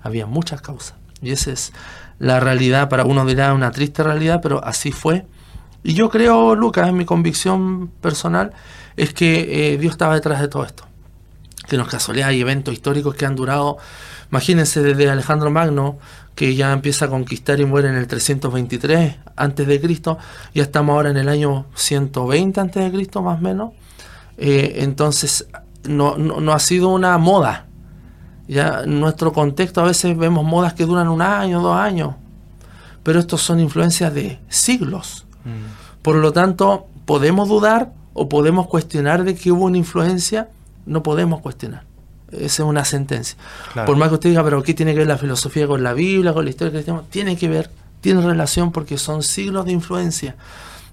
Había muchas causas. Y esa es la realidad, para uno dirá una triste realidad, pero así fue. Y yo creo, Lucas, en mi convicción personal, es que eh, Dios estaba detrás de todo esto. Que nos casualidad hay eventos históricos que han durado, imagínense desde Alejandro Magno, que ya empieza a conquistar y muere en el 323 antes de Cristo, ya estamos ahora en el año 120 antes de Cristo más o menos. Eh, entonces no, no, ha sido una moda, ya en nuestro contexto a veces vemos modas que duran un año, dos años, pero estos son influencias de siglos. Mm. Por lo tanto, podemos dudar o podemos cuestionar de que hubo una influencia, no podemos cuestionar. Esa es una sentencia. Por más que usted diga, pero ¿qué tiene que ver la filosofía con la Biblia, con la historia cristiana? Tiene que ver, tiene relación porque son siglos de influencia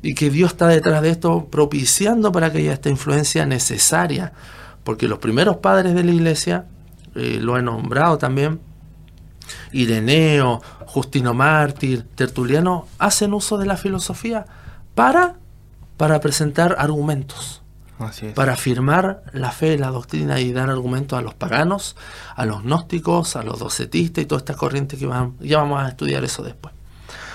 y que Dios está detrás de esto propiciando para que haya esta influencia necesaria. Porque los primeros padres de la iglesia eh, lo he nombrado también, Ireneo, Justino Mártir, Tertuliano, hacen uso de la filosofía para, para presentar argumentos, para afirmar la fe, la doctrina y dar argumentos a los paganos, a los gnósticos, a los docetistas y toda esta corriente que van, ya vamos a estudiar eso después.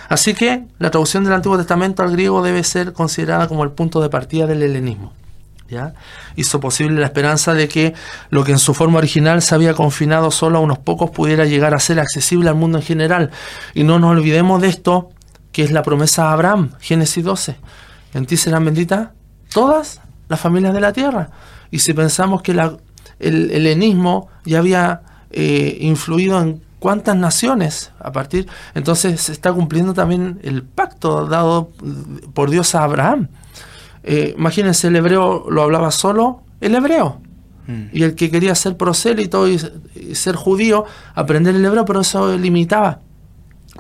Así que la traducción del Antiguo Testamento al griego debe ser considerada como el punto de partida del helenismo. Hizo posible la esperanza de que lo que en su forma original se había confinado solo a unos pocos pudiera llegar a ser accesible al mundo en general. Y no nos olvidemos de esto, que es la promesa de Abraham, Génesis 12. En ti serán benditas todas las familias de la tierra. Y si pensamos que el helenismo ya había eh, influido en cuántas naciones a partir, entonces se está cumpliendo también el pacto dado por Dios a Abraham. Eh, imagínense, el hebreo lo hablaba solo el hebreo. Mm. Y el que quería ser prosélito y, ser judío, aprender el hebreo, pero eso limitaba.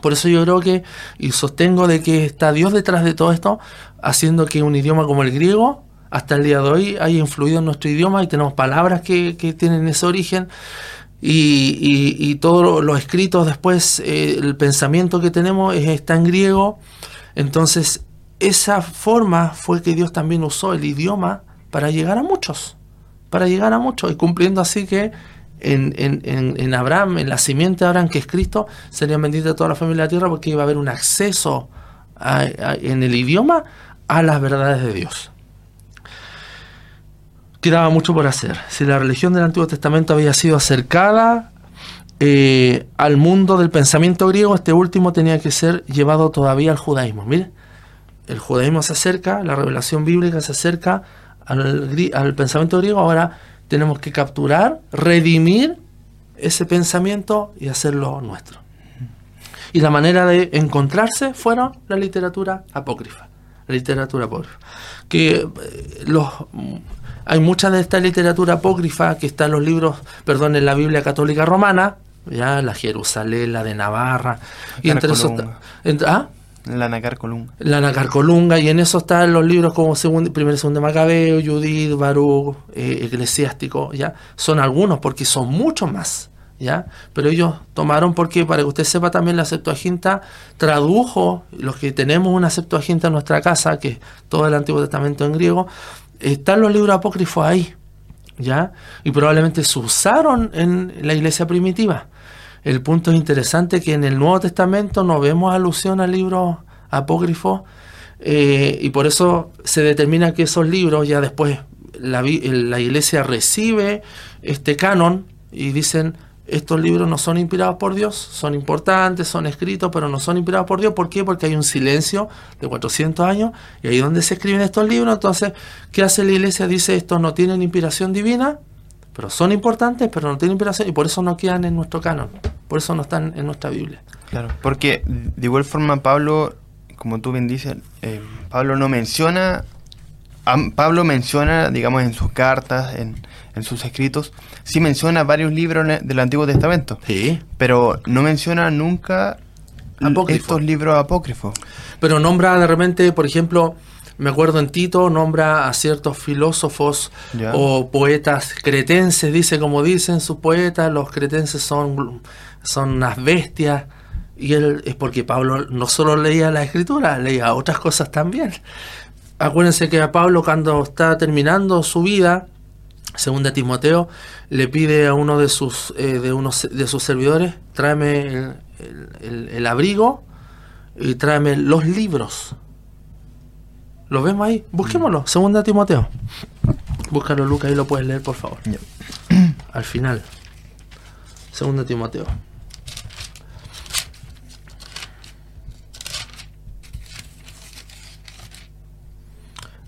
Por eso yo creo que, y sostengo de que está Dios detrás de todo esto, haciendo que un idioma como el griego, hasta el día de hoy, haya influido en nuestro idioma y tenemos palabras que, tienen ese origen. Y, todos los escritos después, eh, el pensamiento que tenemos está en griego. Entonces, esa forma fue que Dios también usó el idioma para llegar a muchos, para llegar a muchos, y cumpliendo así que en, en, Abraham, en la simiente de Abraham, que es Cristo, serían benditas toda la familia de la tierra porque iba a haber un acceso en el idioma a las verdades de Dios. Quedaba mucho por hacer. Si la religión del Antiguo Testamento había sido acercada eh, al mundo del pensamiento griego, este último tenía que ser llevado todavía al judaísmo. Mire, el judaísmo se acerca, la revelación bíblica se acerca al, al pensamiento griego, ahora tenemos que capturar, redimir ese pensamiento y hacerlo nuestro. Y la manera de encontrarse fueron la literatura apócrifa. La literatura apócrifa. Que eh, los, hay mucha de esta literatura apócrifa que está en los libros, perdón, en la Biblia católica romana, ya la Jerusalén, la de Navarra, y entre esos, ¿ah? La Nacarcolunga. La Nacarcolunga, y en eso están los libros como segundo, Primero y Segundo Macabeo, Judith, Baruch, eh, Eclesiástico, ¿ya? Son algunos, porque son muchos más, ¿ya? Pero ellos tomaron, porque para que usted sepa también, la Septuaginta tradujo, los que tenemos una Septuaginta en nuestra casa, que es todo el Antiguo Testamento en griego, están los libros apócrifos ahí, ¿ya? Y probablemente se usaron en la iglesia primitiva el punto es interesante que en el Nuevo Testamento no vemos alusión a libros apócrifos eh, y por eso se determina que esos libros ya después la, la iglesia recibe este canon y dicen estos libros no son inspirados por Dios, son importantes, son escritos, pero no son inspirados por Dios. ¿Por qué? Porque hay un silencio de 400 años y ahí donde se escriben estos libros. Entonces, ¿qué hace la iglesia? Dice, estos no tienen inspiración divina, pero son importantes, pero no tienen inspiración y por eso no quedan en nuestro canon, por eso no están en nuestra Biblia. Claro, porque de igual forma Pablo, como tú bien dices, eh, Pablo no menciona, Pablo menciona, digamos, en sus cartas, en, sus escritos, sí menciona varios libros del Antiguo Testamento, sí. pero no menciona nunca estos libros apócrifos. Pero nombra de repente, por ejemplo, me acuerdo en Tito, nombra a ciertos filósofos o poetas cretenses, dice como dicen sus poetas, los cretenses son, son unas bestias. Y él es porque Pablo no solo leía la escritura, leía otras cosas también. Acuérdense que a Pablo cuando está terminando su vida, según Timoteo, le pide a uno de sus, eh, de unos, de sus servidores, tráeme el abrigo y tráeme los libros ¿Lo vemos ahí? Busquémoslo. Segunda Timoteo. Búscalo, Lucas, y lo puedes leer, por favor. Al final. Segunda Timoteo.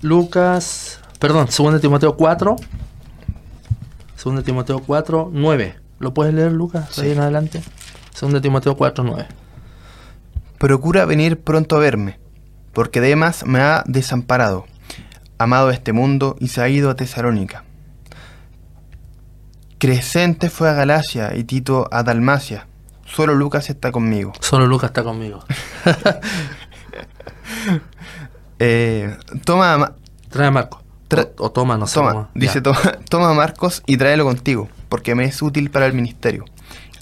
Lucas, perdón, Segunda Timoteo 4. Segunda Timoteo 4, 9. ¿Lo puedes leer, Lucas? Ahí en adelante. Segunda Timoteo 4, 9. Procura venir pronto a verme porque Demas me ha desamparado, amado este mundo, y se ha ido a Tesalónica. Crescente fue a Galacia y Tito a Dalmacia. Solo Lucas está conmigo. Solo Lucas está conmigo. eh, toma. Trae a Marcos. o, toma, no sé. Toma, dice: toma, toma, a Marcos y tráelo contigo, porque me es útil para el ministerio.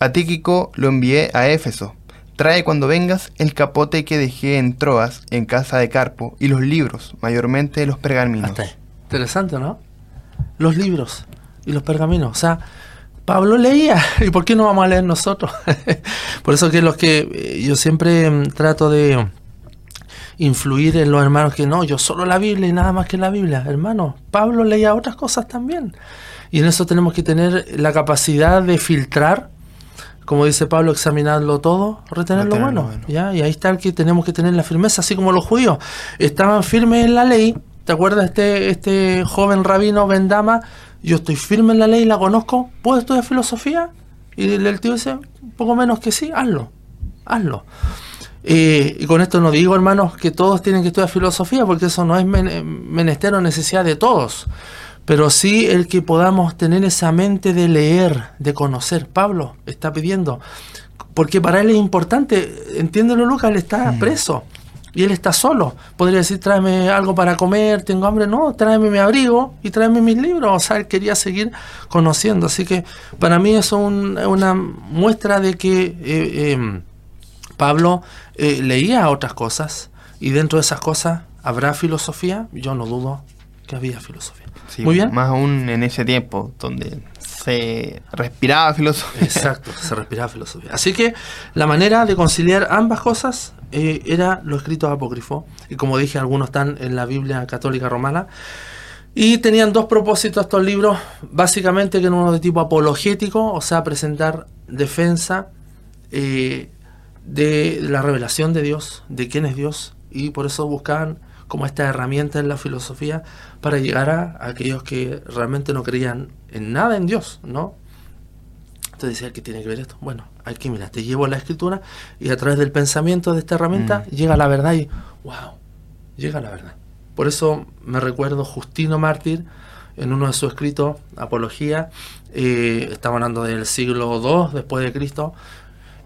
A Tíquico lo envié a Éfeso, Trae cuando vengas el capote que dejé en Troas, en casa de Carpo, y los libros, mayormente los pergaminos. Interesante, ¿no? Los libros y los pergaminos. O sea, Pablo leía, ¿y por qué no vamos a leer nosotros? por eso que los que eh, yo siempre mm, trato de influir en los hermanos que no, yo solo la Biblia y nada más que la Biblia. Hermano, Pablo leía otras cosas también. Y en eso tenemos que tener la capacidad de filtrar como dice Pablo, examinarlo todo, retener lo bueno, ¿ya? Y ahí está el que tenemos que tener la firmeza, así como los judíos estaban firmes en la ley. ¿Te acuerdas este, este joven rabino Bendama? Yo estoy firme en la ley, la conozco, ¿puedo estudiar filosofía? Y el tío dice, un poco menos que sí, hazlo, hazlo. Eh, y con esto no digo, hermanos, que todos tienen que estudiar filosofía, porque eso no es menester o necesidad de todos. Pero sí el que podamos tener esa mente de leer, de conocer. Pablo está pidiendo, porque para él es importante, entiéndelo Lucas, él está preso y él está solo. Podría decir, tráeme algo para comer, tengo hambre. No, tráeme mi abrigo y tráeme mis libros. O sea, él quería seguir conociendo. Así que para mí es una muestra de que eh, em, Pablo eh, leía otras cosas y dentro de esas cosas habrá filosofía. Yo no dudo que había filosofía. Muy bien. Más aún en ese tiempo donde se respiraba filosofía. Exacto, se respiraba filosofía. Así que la manera de conciliar ambas cosas eh, era los escritos apócrifos. Y como dije, algunos están en la Biblia católica romana. Y tenían dos propósitos estos libros, básicamente que eran uno de tipo apologético, o sea, presentar defensa eh, de la revelación de Dios, de quién es Dios, y por eso buscaban como esta herramienta en la filosofía para llegar a, aquellos que realmente no creían en nada en Dios, ¿no? Entonces decía, ¿qué tiene que ver esto? Bueno, aquí mira, te llevo la escritura y a través del pensamiento de esta herramienta mm. llega la verdad y, wow, llega la verdad. Por eso me recuerdo Justino Mártir en uno de sus escritos, Apología, eh, estamos hablando del siglo II después de Cristo,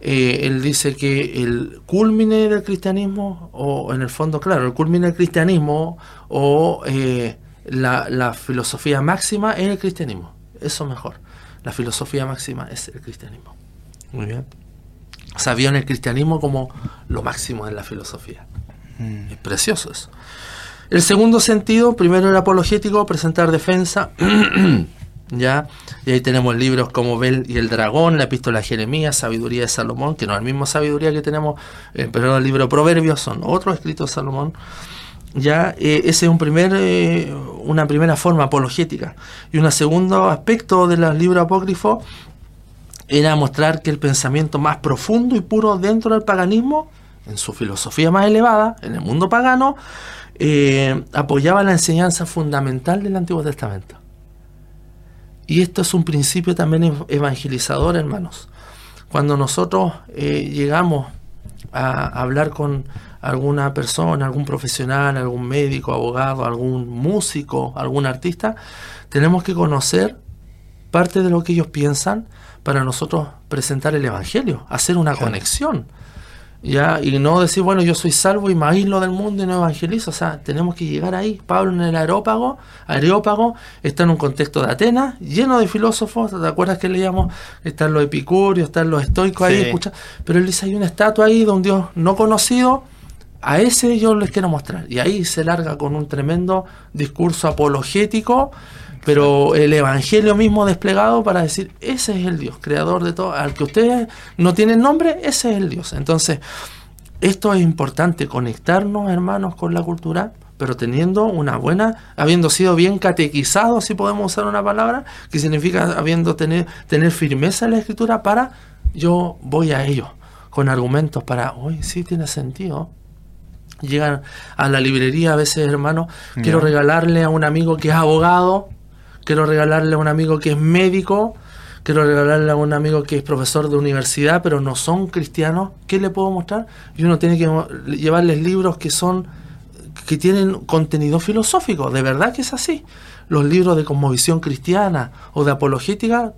eh, él dice que el culmine del cristianismo, o en el fondo, claro, el culmine del cristianismo o eh, la, filosofía máxima es el cristianismo. Eso mejor. La filosofía máxima es el cristianismo. Muy bien. O sea, vio en el cristianismo como lo máximo de la filosofía. Mm. Es precioso eso. El segundo sentido, primero el apologético, presentar defensa. ¿ya? Y ahí tenemos libros como Bel y el Dragón, la Epístola de Jeremías, Sabiduría de Salomón, que no es la misma sabiduría que tenemos, eh, pero el libro Proverbios son otros escritos de Salomón. Ya, eh, ese es un primer, eh, una primera forma apologética. Y un segundo aspecto de los libros apócrifos era mostrar que el pensamiento más profundo y puro dentro del paganismo, en su filosofía más elevada, en el mundo pagano, apoyaba la enseñanza fundamental del Antiguo Testamento. Y esto es un principio también evangelizador, hermanos. Cuando nosotros eh, llegamos a hablar con alguna persona, algún profesional, algún médico, abogado, algún músico, algún artista, tenemos que conocer parte de lo que ellos piensan para nosotros presentar el Evangelio, hacer una conexión. ¿Ya? Y no decir, bueno, yo soy salvo y me aíslo del mundo y no evangelizo. O sea, tenemos que llegar ahí. Pablo en el aerópago, areópago, está en un contexto de Atenas, lleno de filósofos. ¿Te acuerdas que leíamos? Están los epicúreos, están los estoicos ahí, escucha. Pero él dice, hay una estatua ahí de un Dios no conocido. A ese yo les quiero mostrar. Y ahí se larga con un tremendo discurso apologético pero el Evangelio mismo desplegado para decir, ese es el Dios, creador de todo, al que ustedes no tienen nombre, ese es el Dios. Entonces, esto es importante, conectarnos, hermanos, con la cultura, pero teniendo una buena, habiendo sido bien catequizado, si podemos usar una palabra, que significa habiendo tener, tener firmeza en la escritura para, yo voy a ello, con argumentos para, hoy sí tiene sentido, llegan a la librería a veces, hermano, quiero regalarle a un amigo que es abogado quiero regalarle a un amigo que es médico, quiero regalarle a un amigo que es profesor de universidad, pero no son cristianos, ¿qué le puedo mostrar? Y uno tiene que llevarles libros que son que tienen contenido filosófico, de verdad que es así. Los libros de cosmovisión cristiana o de apologética,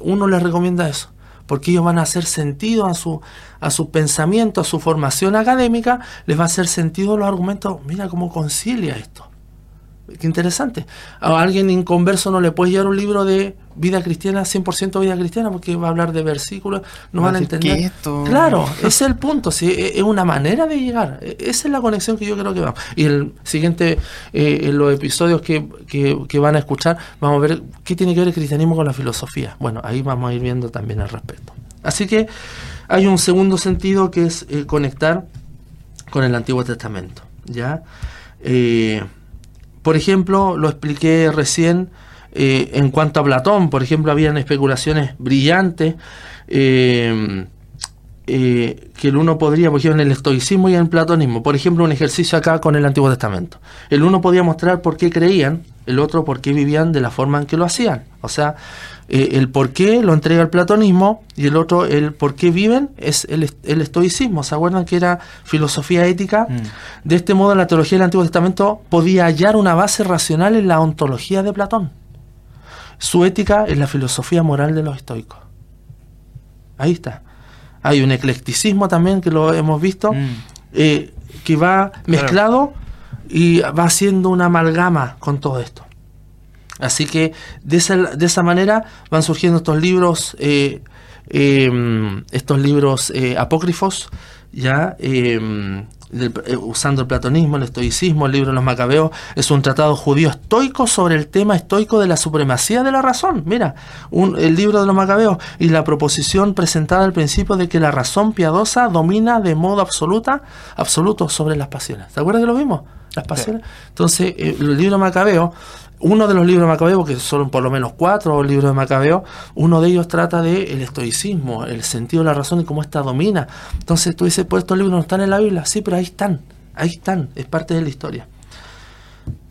uno les recomienda eso, porque ellos van a hacer sentido a su, a su pensamiento, a su formación académica, les va a hacer sentido los argumentos, mira cómo concilia esto. Qué interesante. A alguien inconverso no le puedes llevar un libro de vida cristiana, 100% vida cristiana, porque va a hablar de versículos, no van a entender. Claro, ese es el punto, sí, e, es una manera de llegar. E, esa es la conexión que yo creo que vamos. Y el siguiente, eh, en los episodios que, que, van a escuchar, vamos a ver qué tiene que ver el cristianismo con la filosofía. Bueno, ahí vamos a ir viendo también al respecto. Así que hay un segundo sentido que es eh, conectar con el Antiguo Testamento. ¿ya? Eh, por ejemplo, lo expliqué recién eh, en cuanto a Platón, por ejemplo, habían especulaciones brillantes eh, eh, que el uno podría, por ejemplo, en el estoicismo y en el platonismo, por ejemplo, un ejercicio acá con el Antiguo Testamento. El uno podía mostrar por qué creían, el otro por qué vivían de la forma en que lo hacían. O sea, eh, el por qué lo entrega el platonismo y el otro, el por qué viven, es el, el estoicismo. ¿Se acuerdan que era filosofía ética? Mm. De este modo, la teología del Antiguo Testamento podía hallar una base racional en la ontología de Platón. Su ética es la filosofía moral de los estoicos. Ahí está. Hay un eclecticismo también que lo hemos visto, Mm. eh, que va mezclado y va haciendo una amalgama con todo esto. Así que de esa, de esa manera van surgiendo estos libros, eh, eh, estos libros eh, apócrifos, ya eh, del- eh, usando el platonismo, el estoicismo, el libro de los macabeos, es un tratado judío estoico sobre el tema estoico de la supremacía de la razón. Mira, un- el libro de los macabeos y la proposición presentada al principio de que la razón piadosa domina de modo absoluta, absoluto sobre las pasiones. ¿Te acuerdas que lo vimos? Las pasiones. Entonces, eh, el libro Macabeo, uno de los libros de Macabeo, que son por lo menos cuatro libros de Macabeo, uno de ellos trata de el estoicismo, el sentido de la razón y cómo ésta domina. Entonces tú dices, pues estos libros no están en la Biblia. Sí, pero ahí están, ahí están, es parte de la historia.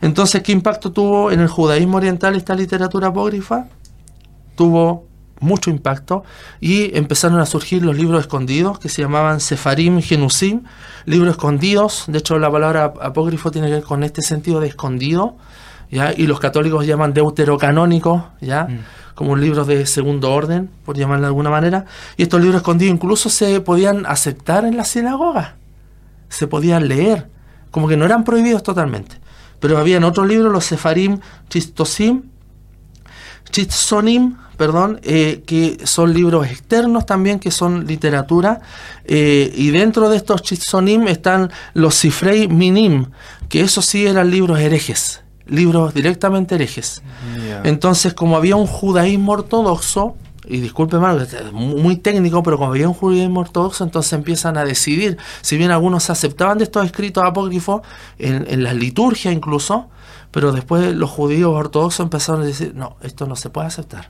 Entonces, ¿qué impacto tuvo en el judaísmo oriental esta literatura apócrifa? Tuvo mucho impacto y empezaron a surgir los libros escondidos que se llamaban Sefarim Genusim, libros escondidos. De hecho, la palabra apócrifo tiene que ver con este sentido de escondido, ¿ya? Y los católicos llaman deuterocanónicos, ¿ya? Como libros de segundo orden, por llamarlo de alguna manera. Y estos libros escondidos incluso se podían aceptar en la sinagoga, se podían leer, como que no eran prohibidos totalmente. Pero habían otros libros, los Sefarim Chistosim, Chitsonim, perdón, eh, que son libros externos también, que son literatura, eh, y dentro de estos Chitsonim están los Sifrei Minim, que esos sí eran libros herejes, libros directamente herejes. Entonces, como había un judaísmo ortodoxo, y disculpe mal, es muy técnico, pero como había un judaísmo ortodoxo, entonces empiezan a decidir, si bien algunos aceptaban de estos escritos apócrifos, en, en las liturgias incluso, pero después los judíos ortodoxos empezaron a decir, no, esto no se puede aceptar.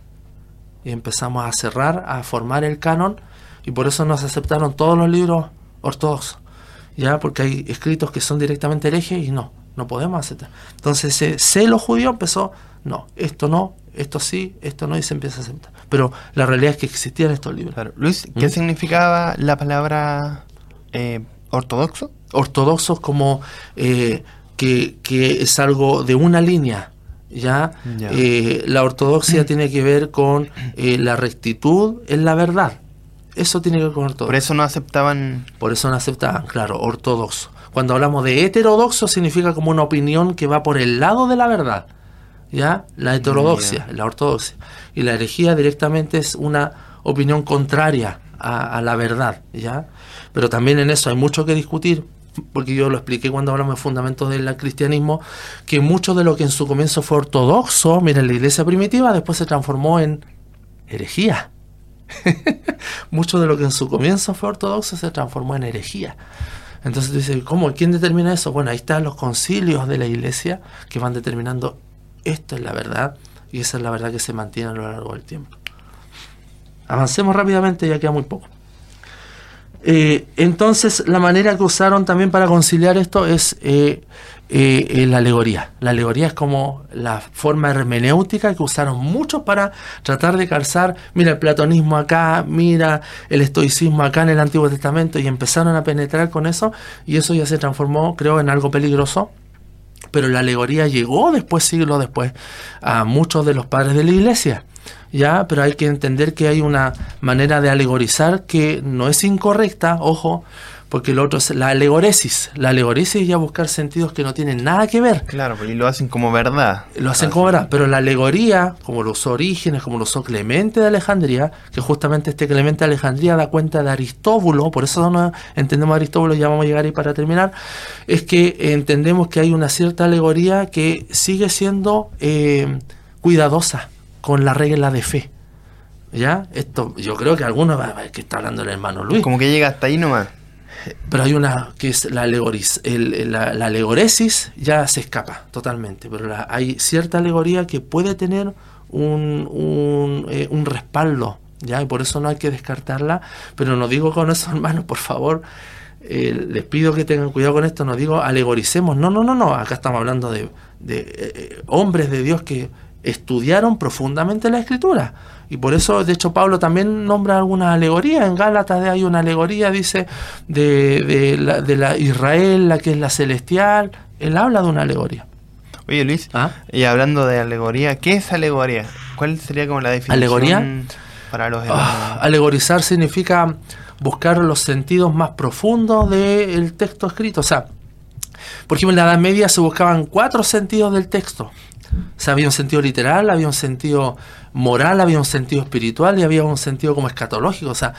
Y empezamos a cerrar, a formar el canon, y por eso no se aceptaron todos los libros ortodoxos. ¿Ya? Porque hay escritos que son directamente herejes y no, no podemos aceptar. Entonces ese celo judío empezó, no, esto no, esto sí, esto no, y se empieza a aceptar. Pero la realidad es que existían estos libros. Claro. Luis, ¿qué ¿Mm? significaba la palabra eh, ortodoxo? ortodoxos como eh, que, que es algo de una línea. ¿ya? Ya. Eh, la ortodoxia tiene que ver con eh, la rectitud en la verdad. Eso tiene que ver con ortodoxo. Por eso no aceptaban... Por eso no aceptaban, claro, ortodoxo. Cuando hablamos de heterodoxo significa como una opinión que va por el lado de la verdad. ¿Ya? La heterodoxia, la ortodoxia. Y la herejía directamente es una opinión contraria a, a la verdad. ¿Ya? Pero también en eso hay mucho que discutir, porque yo lo expliqué cuando hablamos de fundamentos del cristianismo, que mucho de lo que en su comienzo fue ortodoxo, miren, la iglesia primitiva después se transformó en herejía. mucho de lo que en su comienzo fue ortodoxo se transformó en herejía. Entonces tú dices, ¿cómo? ¿Quién determina eso? Bueno, ahí están los concilios de la iglesia que van determinando esto es la verdad y esa es la verdad que se mantiene a lo largo del tiempo. Avancemos rápidamente, ya queda muy poco. Eh, entonces, la manera que usaron también para conciliar esto es eh, eh, eh, la alegoría. La alegoría es como la forma hermenéutica que usaron muchos para tratar de calzar, mira el platonismo acá, mira el estoicismo acá en el Antiguo Testamento, y empezaron a penetrar con eso, y eso ya se transformó, creo, en algo peligroso. Pero la alegoría llegó después, siglos después, a muchos de los padres de la iglesia. Ya, pero hay que entender que hay una manera de alegorizar que no es incorrecta, ojo, porque lo otro es la alegoresis. La alegoresis es ya buscar sentidos que no tienen nada que ver. Claro, y lo hacen como verdad. Lo hacen como verdad, pero la alegoría, como lo usó Orígenes, como lo usó Clemente de Alejandría, que justamente este Clemente de Alejandría da cuenta de Aristóbulo, por eso no entendemos a Aristóbulo, ya vamos a llegar ahí para terminar, es que entendemos que hay una cierta alegoría que sigue siendo eh, cuidadosa con la regla de fe. ¿Ya? Esto, yo creo que algunos, que está hablando el hermano Luis, Como que llega hasta ahí nomás. pero hay una que es la, alegoris, el- la, la alegoresis, ya se escapa totalmente, pero la- hay cierta alegoría que puede tener un, un, eh, un respaldo, ¿ya? y por eso no hay que descartarla, pero no digo con eso, hermanos, por favor, eh, les pido que tengan cuidado con esto, no digo alegoricemos, no, no, no, no, acá estamos hablando de, de, eh, hombres de Dios que estudiaron profundamente la escritura. Y por eso, de hecho, Pablo también nombra alguna alegoría. En Gálatas hay una alegoría, dice, de, la, de la Israel, la que es la celestial. Él habla de una alegoría. Oye Luis, ¿Ah? y hablando de alegoría, ¿qué es alegoría? ¿Cuál sería como la definición ¿Alegoría? para los ah, Alegorizar significa buscar los sentidos más profundos del texto escrito. O sea, por ejemplo, en la Edad Media se buscaban cuatro sentidos del texto. O sea, había un sentido literal, había un sentido moral, había un sentido espiritual y había un sentido como escatológico. O sea,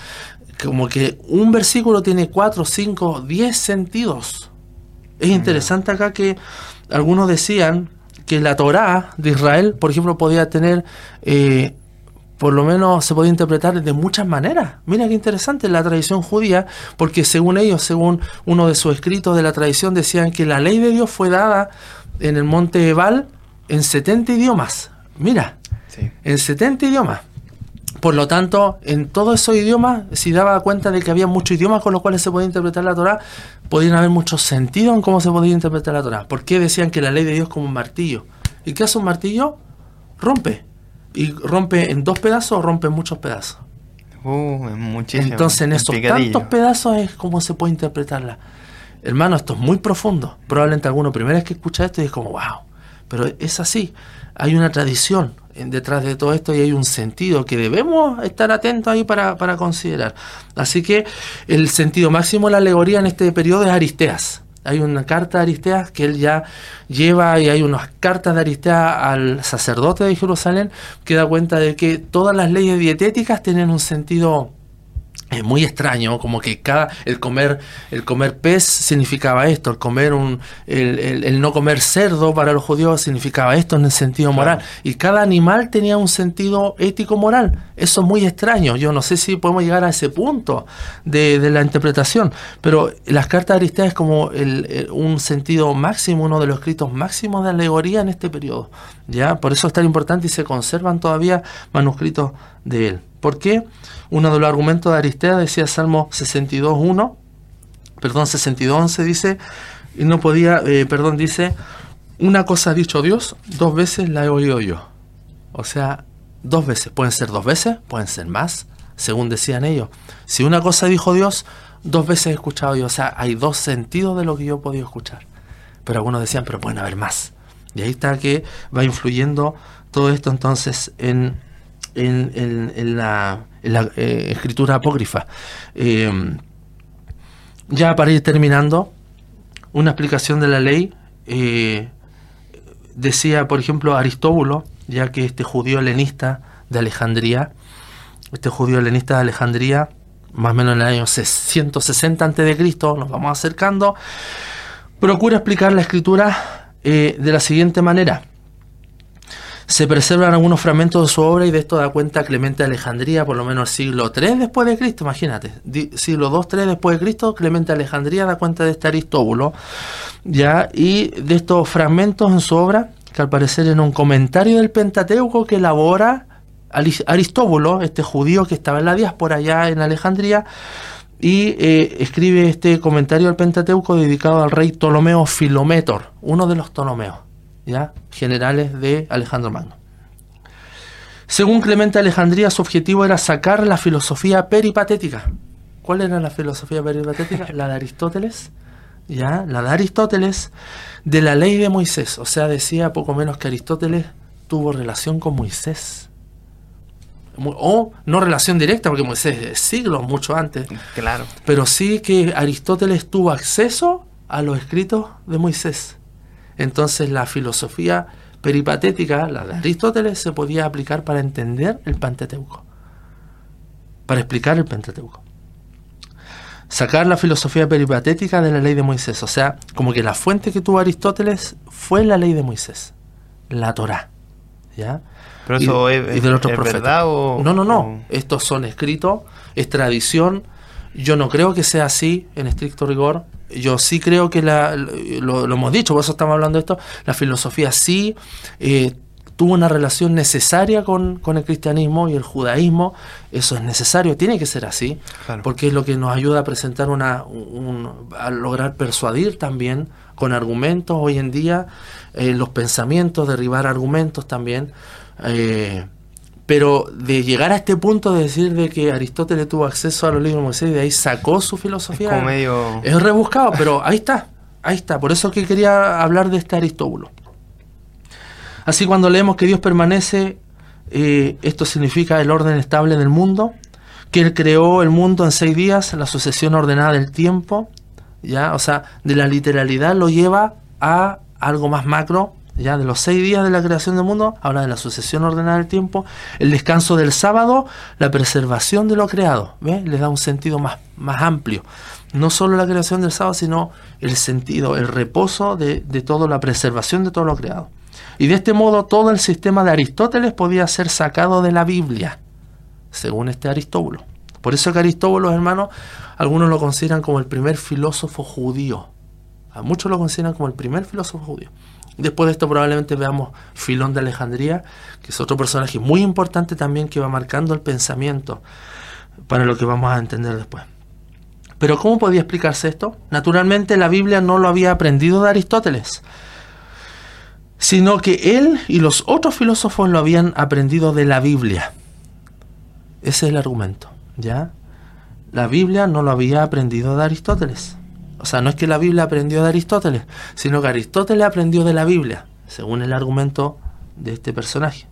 como que un versículo tiene cuatro, cinco, diez sentidos. Es interesante acá que algunos decían que la Torá de Israel, por ejemplo, podía tener, eh, por lo menos se podía interpretar de muchas maneras. Mira qué interesante la tradición judía, porque según ellos, según uno de sus escritos de la tradición, decían que la ley de Dios fue dada en el monte Ebal en 70 idiomas. Mira, en 70 idiomas. Por lo tanto, en todos esos idiomas, si daba cuenta de que había muchos idiomas con los cuales se podía interpretar la Torah, podían haber muchos sentidos en cómo se podía interpretar la Torah. ¿Por qué decían que la ley de Dios es como un martillo? ¿Y qué hace un martillo? Rompe. Y rompe en dos pedazos o rompe en muchos pedazos. Uh, Entonces, en esos tantos pedazos es como se puede interpretarla. Hermano, esto es muy profundo. Probablemente alguno primera vez que escucha esto y es como, wow. Pero es así. Hay una tradición, detrás de todo esto y hay un sentido que debemos estar atentos ahí para, considerar. Así que el sentido máximo de la alegoría en este periodo es Aristeas. Hay una carta de Aristeas que él ya lleva y hay unas cartas de Aristeas al sacerdote de Jerusalén que da cuenta de que todas las leyes dietéticas tienen un sentido es muy extraño, como que cada el comer el comer pez significaba esto, el comer un el, no comer cerdo para los judíos significaba esto en el sentido moral y cada animal tenía un sentido ético moral. Eso es muy extraño. Yo no sé si podemos llegar a ese punto de, la interpretación, pero las cartas de Aristea es como un sentido máximo, uno de los escritos máximos de alegoría en este periodo. Ya, por eso es tan importante y se conservan todavía manuscritos de él. ¿Por qué? Uno de los argumentos de Aristea decía Salmo 62.1, perdón, 62.11 dice, y no podía, eh, perdón, dice, una cosa ha dicho Dios, dos veces la he oído yo. O sea, dos veces, pueden ser dos veces, pueden ser más, según decían ellos. Si una cosa dijo Dios, dos veces he escuchado yo. O sea, hay dos sentidos de lo que yo he podido escuchar. Pero algunos decían, pero pueden haber más. Y ahí está que va influyendo todo esto entonces en, en, la, eh, escritura apócrifa. Eh, ya para ir terminando, una explicación de la ley eh, decía, por ejemplo, Aristóbulo, ya que este judío helenista de Alejandría, este judío helenista de Alejandría, más o menos en el año 160 a.C., nos vamos acercando, procura explicar la escritura de la siguiente manera se preservan algunos fragmentos de su obra y de esto da cuenta Clemente de Alejandría, por lo menos siglo III después de Cristo, imagínate, siglo II, III después de Cristo, Clemente de Alejandría da cuenta de este Aristóbulo, ya, y de estos fragmentos en su obra, que al parecer en un comentario del Pentateuco que elabora Aristóbulo, este judío que estaba en la diáspora allá en Alejandría, y eh, escribe este comentario al Pentateuco dedicado al rey Ptolomeo Filométor, uno de los Ptolomeos generales de Alejandro Magno. Según Clemente Alejandría, su objetivo era sacar la filosofía peripatética. ¿Cuál era la filosofía peripatética? La de Aristóteles, ¿ya? La de Aristóteles de la ley de Moisés. O sea, decía poco menos que Aristóteles tuvo relación con Moisés. O no relación directa, porque Moisés es siglos, mucho antes. Claro. Pero sí que Aristóteles tuvo acceso a los escritos de Moisés. Entonces la filosofía peripatética, la de Aristóteles, se podía aplicar para entender el Pentateuco, para explicar el Pentateuco. Sacar la filosofía peripatética de la ley de Moisés, o sea, como que la fuente que tuvo Aristóteles fue la ley de Moisés, la Torá. ¿ya? Pero eso es, verdad o, No, no, no. Estos son escritos, es tradición. Yo no creo que sea así en estricto rigor yo sí creo que la, lo, hemos dicho, por eso estamos hablando de esto, la filosofía sí eh, tuvo una relación necesaria con, el cristianismo y el judaísmo, eso es necesario, tiene que ser así, porque es lo que nos ayuda a presentar una, a lograr persuadir también con argumentos hoy en día, eh, los pensamientos, derribar argumentos también. Eh, pero de llegar a este punto de decir de que Aristóteles tuvo acceso a los libros de Moisés y de ahí sacó su filosofía, Es medio... es rebuscado, pero ahí está, ahí está. Por eso que quería hablar de este Aristóbulo. Así cuando leemos que Dios permanece, eh, esto significa el orden estable del mundo, que Él creó el mundo en seis días, la sucesión ordenada del tiempo, ya, o sea, de la literalidad lo lleva a algo más macro, ya de los seis días de la creación del mundo, habla de la sucesión ordenada del tiempo, el descanso del sábado, la preservación de lo creado, ¿ve? le da un sentido más, más amplio. No solo la creación del sábado, sino el sentido, el reposo de, de todo, la preservación de todo lo creado. Y de este modo todo el sistema de Aristóteles podía ser sacado de la Biblia, según este Aristóbulo. Por eso que Aristóbulo, hermanos, algunos lo consideran como el primer filósofo judío. A muchos lo consideran como el primer filósofo judío. Después de esto probablemente veamos Filón de Alejandría, que es otro personaje muy importante también que va marcando el pensamiento para lo que vamos a entender después. Pero ¿cómo podía explicarse esto? Naturalmente la Biblia no lo había aprendido de Aristóteles, sino que él y los otros filósofos lo habían aprendido de la Biblia. Ese es el argumento, ¿ya? La Biblia no lo había aprendido de Aristóteles. O sea, no es que la Biblia aprendió de Aristóteles, sino que Aristóteles aprendió de la Biblia, según el argumento de este personaje.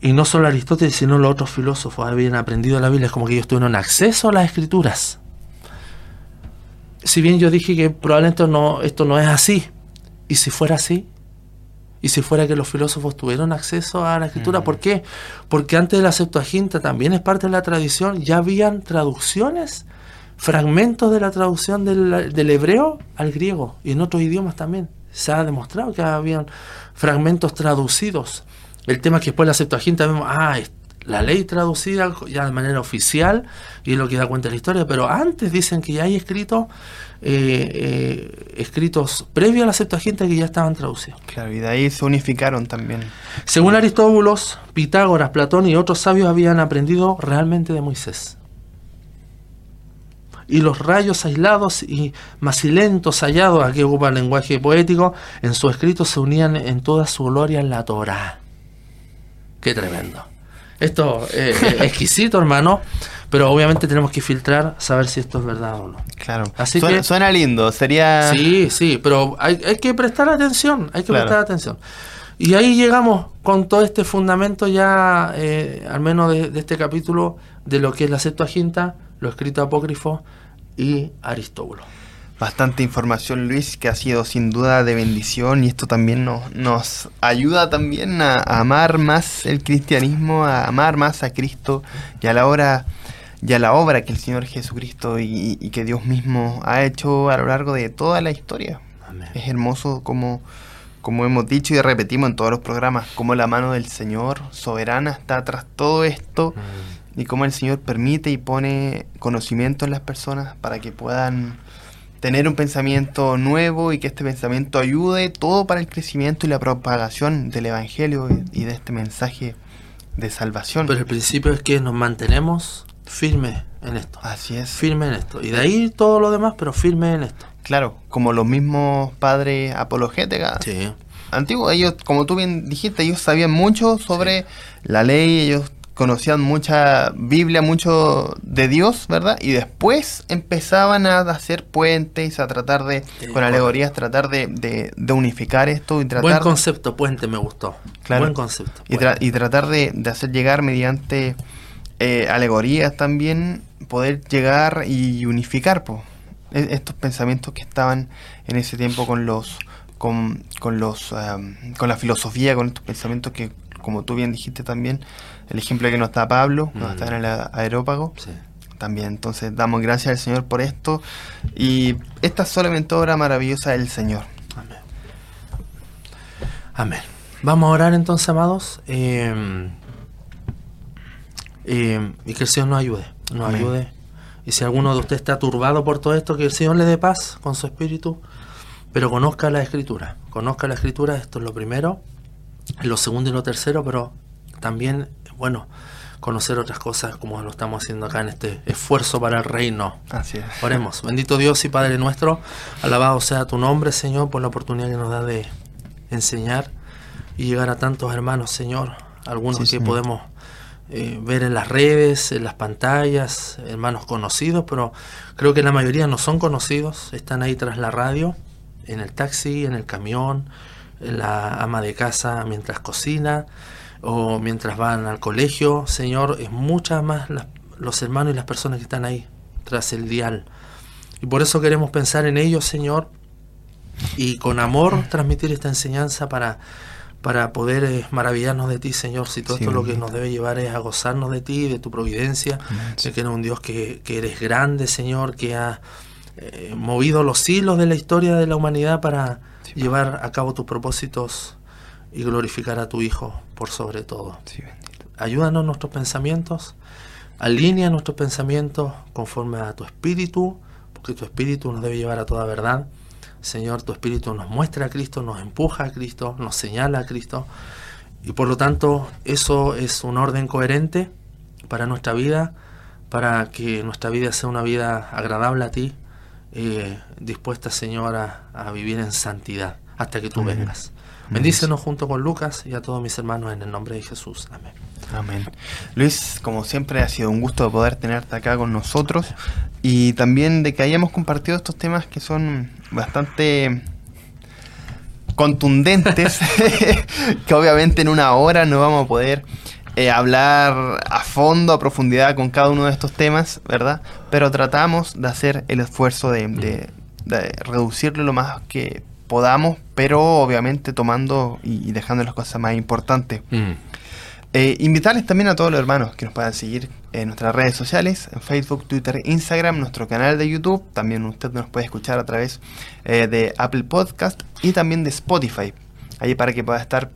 Y no solo Aristóteles, sino los otros filósofos habían aprendido la Biblia, es como que ellos tuvieron acceso a las escrituras. Si bien yo dije que probablemente no, esto no es así, y si fuera así, y si fuera que los filósofos tuvieron acceso a la escritura, ¿por qué? Porque antes de la Septuaginta también es parte de la tradición, ya habían traducciones, fragmentos de la traducción del, del hebreo al griego y en otros idiomas también. Se ha demostrado que habían fragmentos traducidos. El tema es que después de la Septuaginta vemos, ah, la ley traducida ya de manera oficial y es lo que da cuenta de la historia, pero antes dicen que ya hay escritos eh, eh, escritos previos a la Septuaginta que ya estaban traducidos. Claro, y de ahí se unificaron también. Según Aristóbulos, Pitágoras, Platón y otros sabios habían aprendido realmente de Moisés. Y los rayos aislados y macilentos hallados, aquí ocupa el lenguaje poético, en su escrito se unían en toda su gloria en la Torah. Qué tremendo. Esto es eh, exquisito, hermano, pero obviamente tenemos que filtrar, saber si esto es verdad o no. Claro. Así suena, que- suena lindo, sería... Sí, sí, pero hay, hay que prestar atención, hay que Claro. prestar atención. Y ahí llegamos con todo este fundamento ya, eh, al menos de, de este capítulo, de lo que es la Septuaginta, los escritos apócrifos y Aristóbulo. Bastante información, Luis, que ha sido sin duda de bendición y esto también nos, nos ayuda también a, a amar más el cristianismo, a amar más a Cristo y a la hora y a la obra que el Señor Jesucristo y, y que Dios mismo ha hecho a lo largo de toda la historia. Amén. Es hermoso como, como hemos dicho y repetimos en todos los programas, como la mano del Señor soberana está tras todo esto y cómo el Señor permite y pone conocimiento en las personas para que puedan tener un pensamiento nuevo y que este pensamiento ayude todo para el crecimiento y la propagación del Evangelio y de este mensaje de salvación. Pero el principio es que nos mantenemos firmes en esto. Así es. Firmes en esto. Y de ahí todo lo demás, pero firmes en esto. Claro, como los mismos padres apologéticas Sí. antiguos, ellos, como tú bien dijiste, ellos sabían mucho sobre la ley, ellos conocían mucha Biblia, mucho de Dios, ¿verdad? Y después empezaban a hacer puentes, a tratar de, con alegorías, tratar de, de- de unificar esto y Buen tratar, concepto, puente, me gustó. Claro. Buen concepto. y, tra- y tratar de, de hacer llegar mediante eh, alegorías también, poder llegar y unificar po, e- estos pensamientos que estaban en ese tiempo con los con, con los con la filosofía, con estos pensamientos que, como tú bien dijiste también, el ejemplo que nos da Pablo, Mm. está en el aerópago, Sí. también. Entonces damos gracias al Señor por esto y esta es solamente obra maravillosa del Señor. Amén. Amén. Vamos a orar entonces, amados. eh, eh, y que el Señor nos ayude. Nos Amén. ayude. Y si alguno de ustedes está turbado por todo esto, que el Señor le dé paz con su espíritu. Pero conozca la escritura. Conozca la escritura, esto es lo primero. Lo segundo y lo tercero, pero también, bueno, conocer otras cosas como lo estamos haciendo acá en este esfuerzo para el reino. Así es. Oremos. Bendito Dios y Padre nuestro, alabado sea tu nombre, Señor, por la oportunidad que nos da de enseñar y llegar a tantos hermanos, Señor, algunos Sí, que Señor. podemos eh, ver en las redes, en las pantallas, hermanos conocidos, pero creo que la mayoría no son conocidos, están ahí tras la radio, en el taxi, en el camión, la ama de casa mientras cocina o mientras van al colegio. Señor, es muchas más las- los hermanos y las personas que están ahí tras el dial. Y por eso queremos pensar en ellos, Señor, y con amor transmitir esta enseñanza para, para poder eh, maravillarnos de ti, Señor. Si todo Sí, esto lo que nos debe llevar es a gozarnos de ti, de tu providencia, de que eres un Dios que, que eres grande, Señor, que ha eh, movido los hilos de la historia de la humanidad para Sí, llevar a cabo tus propósitos y glorificar a tu Hijo por sobre todo. Sí. Ayúdanos nuestros pensamientos, alinea nuestros pensamientos conforme a tu espíritu, porque tu espíritu nos debe llevar a toda verdad. Señor, tu espíritu nos muestra a Cristo, nos empuja a Cristo, nos señala a Cristo. Y por lo tanto, eso es un orden coherente para nuestra vida, para que nuestra vida sea una vida agradable a ti, eh, dispuesta, Señor, a, a vivir en santidad hasta que tú Amén. vengas. Bendícenos junto con Lucas y a todos mis hermanos en el nombre de Jesús. Amén. Amén. Luis, como siempre, ha sido un gusto poder tenerte acá con nosotros y también de que hayamos compartido estos temas que son bastante contundentes, que obviamente en una hora no vamos a poder eh, hablar a fondo, a profundidad con cada uno de estos temas, ¿verdad? Pero tratamos de hacer el esfuerzo de, de- de reducirlo lo más que podamos, pero obviamente tomando y y dejando las cosas más importantes. Eh, invitarles también a todos los hermanos que nos puedan seguir en nuestras redes sociales, en Facebook, Twitter, Instagram, nuestro canal de YouTube. También usted nos puede escuchar a través eh, de Apple Podcast y también de Spotify. Ahí para que pueda estar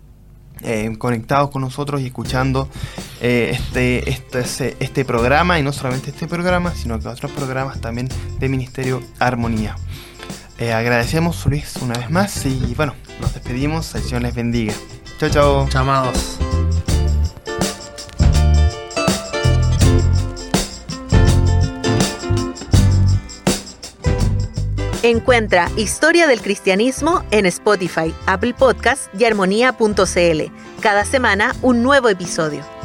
eh, conectados con nosotros y escuchando eh, este, este, este programa. Y no solamente este programa, sino que otros programas también de Ministerio Armonía. Eh, agradecemos Luis una vez más y bueno, nos despedimos. El Señor les bendiga. Chao, chao. Chamados. Encuentra Historia del Cristianismo en Spotify, Apple Podcast y armonía.cl. Cada semana un nuevo episodio.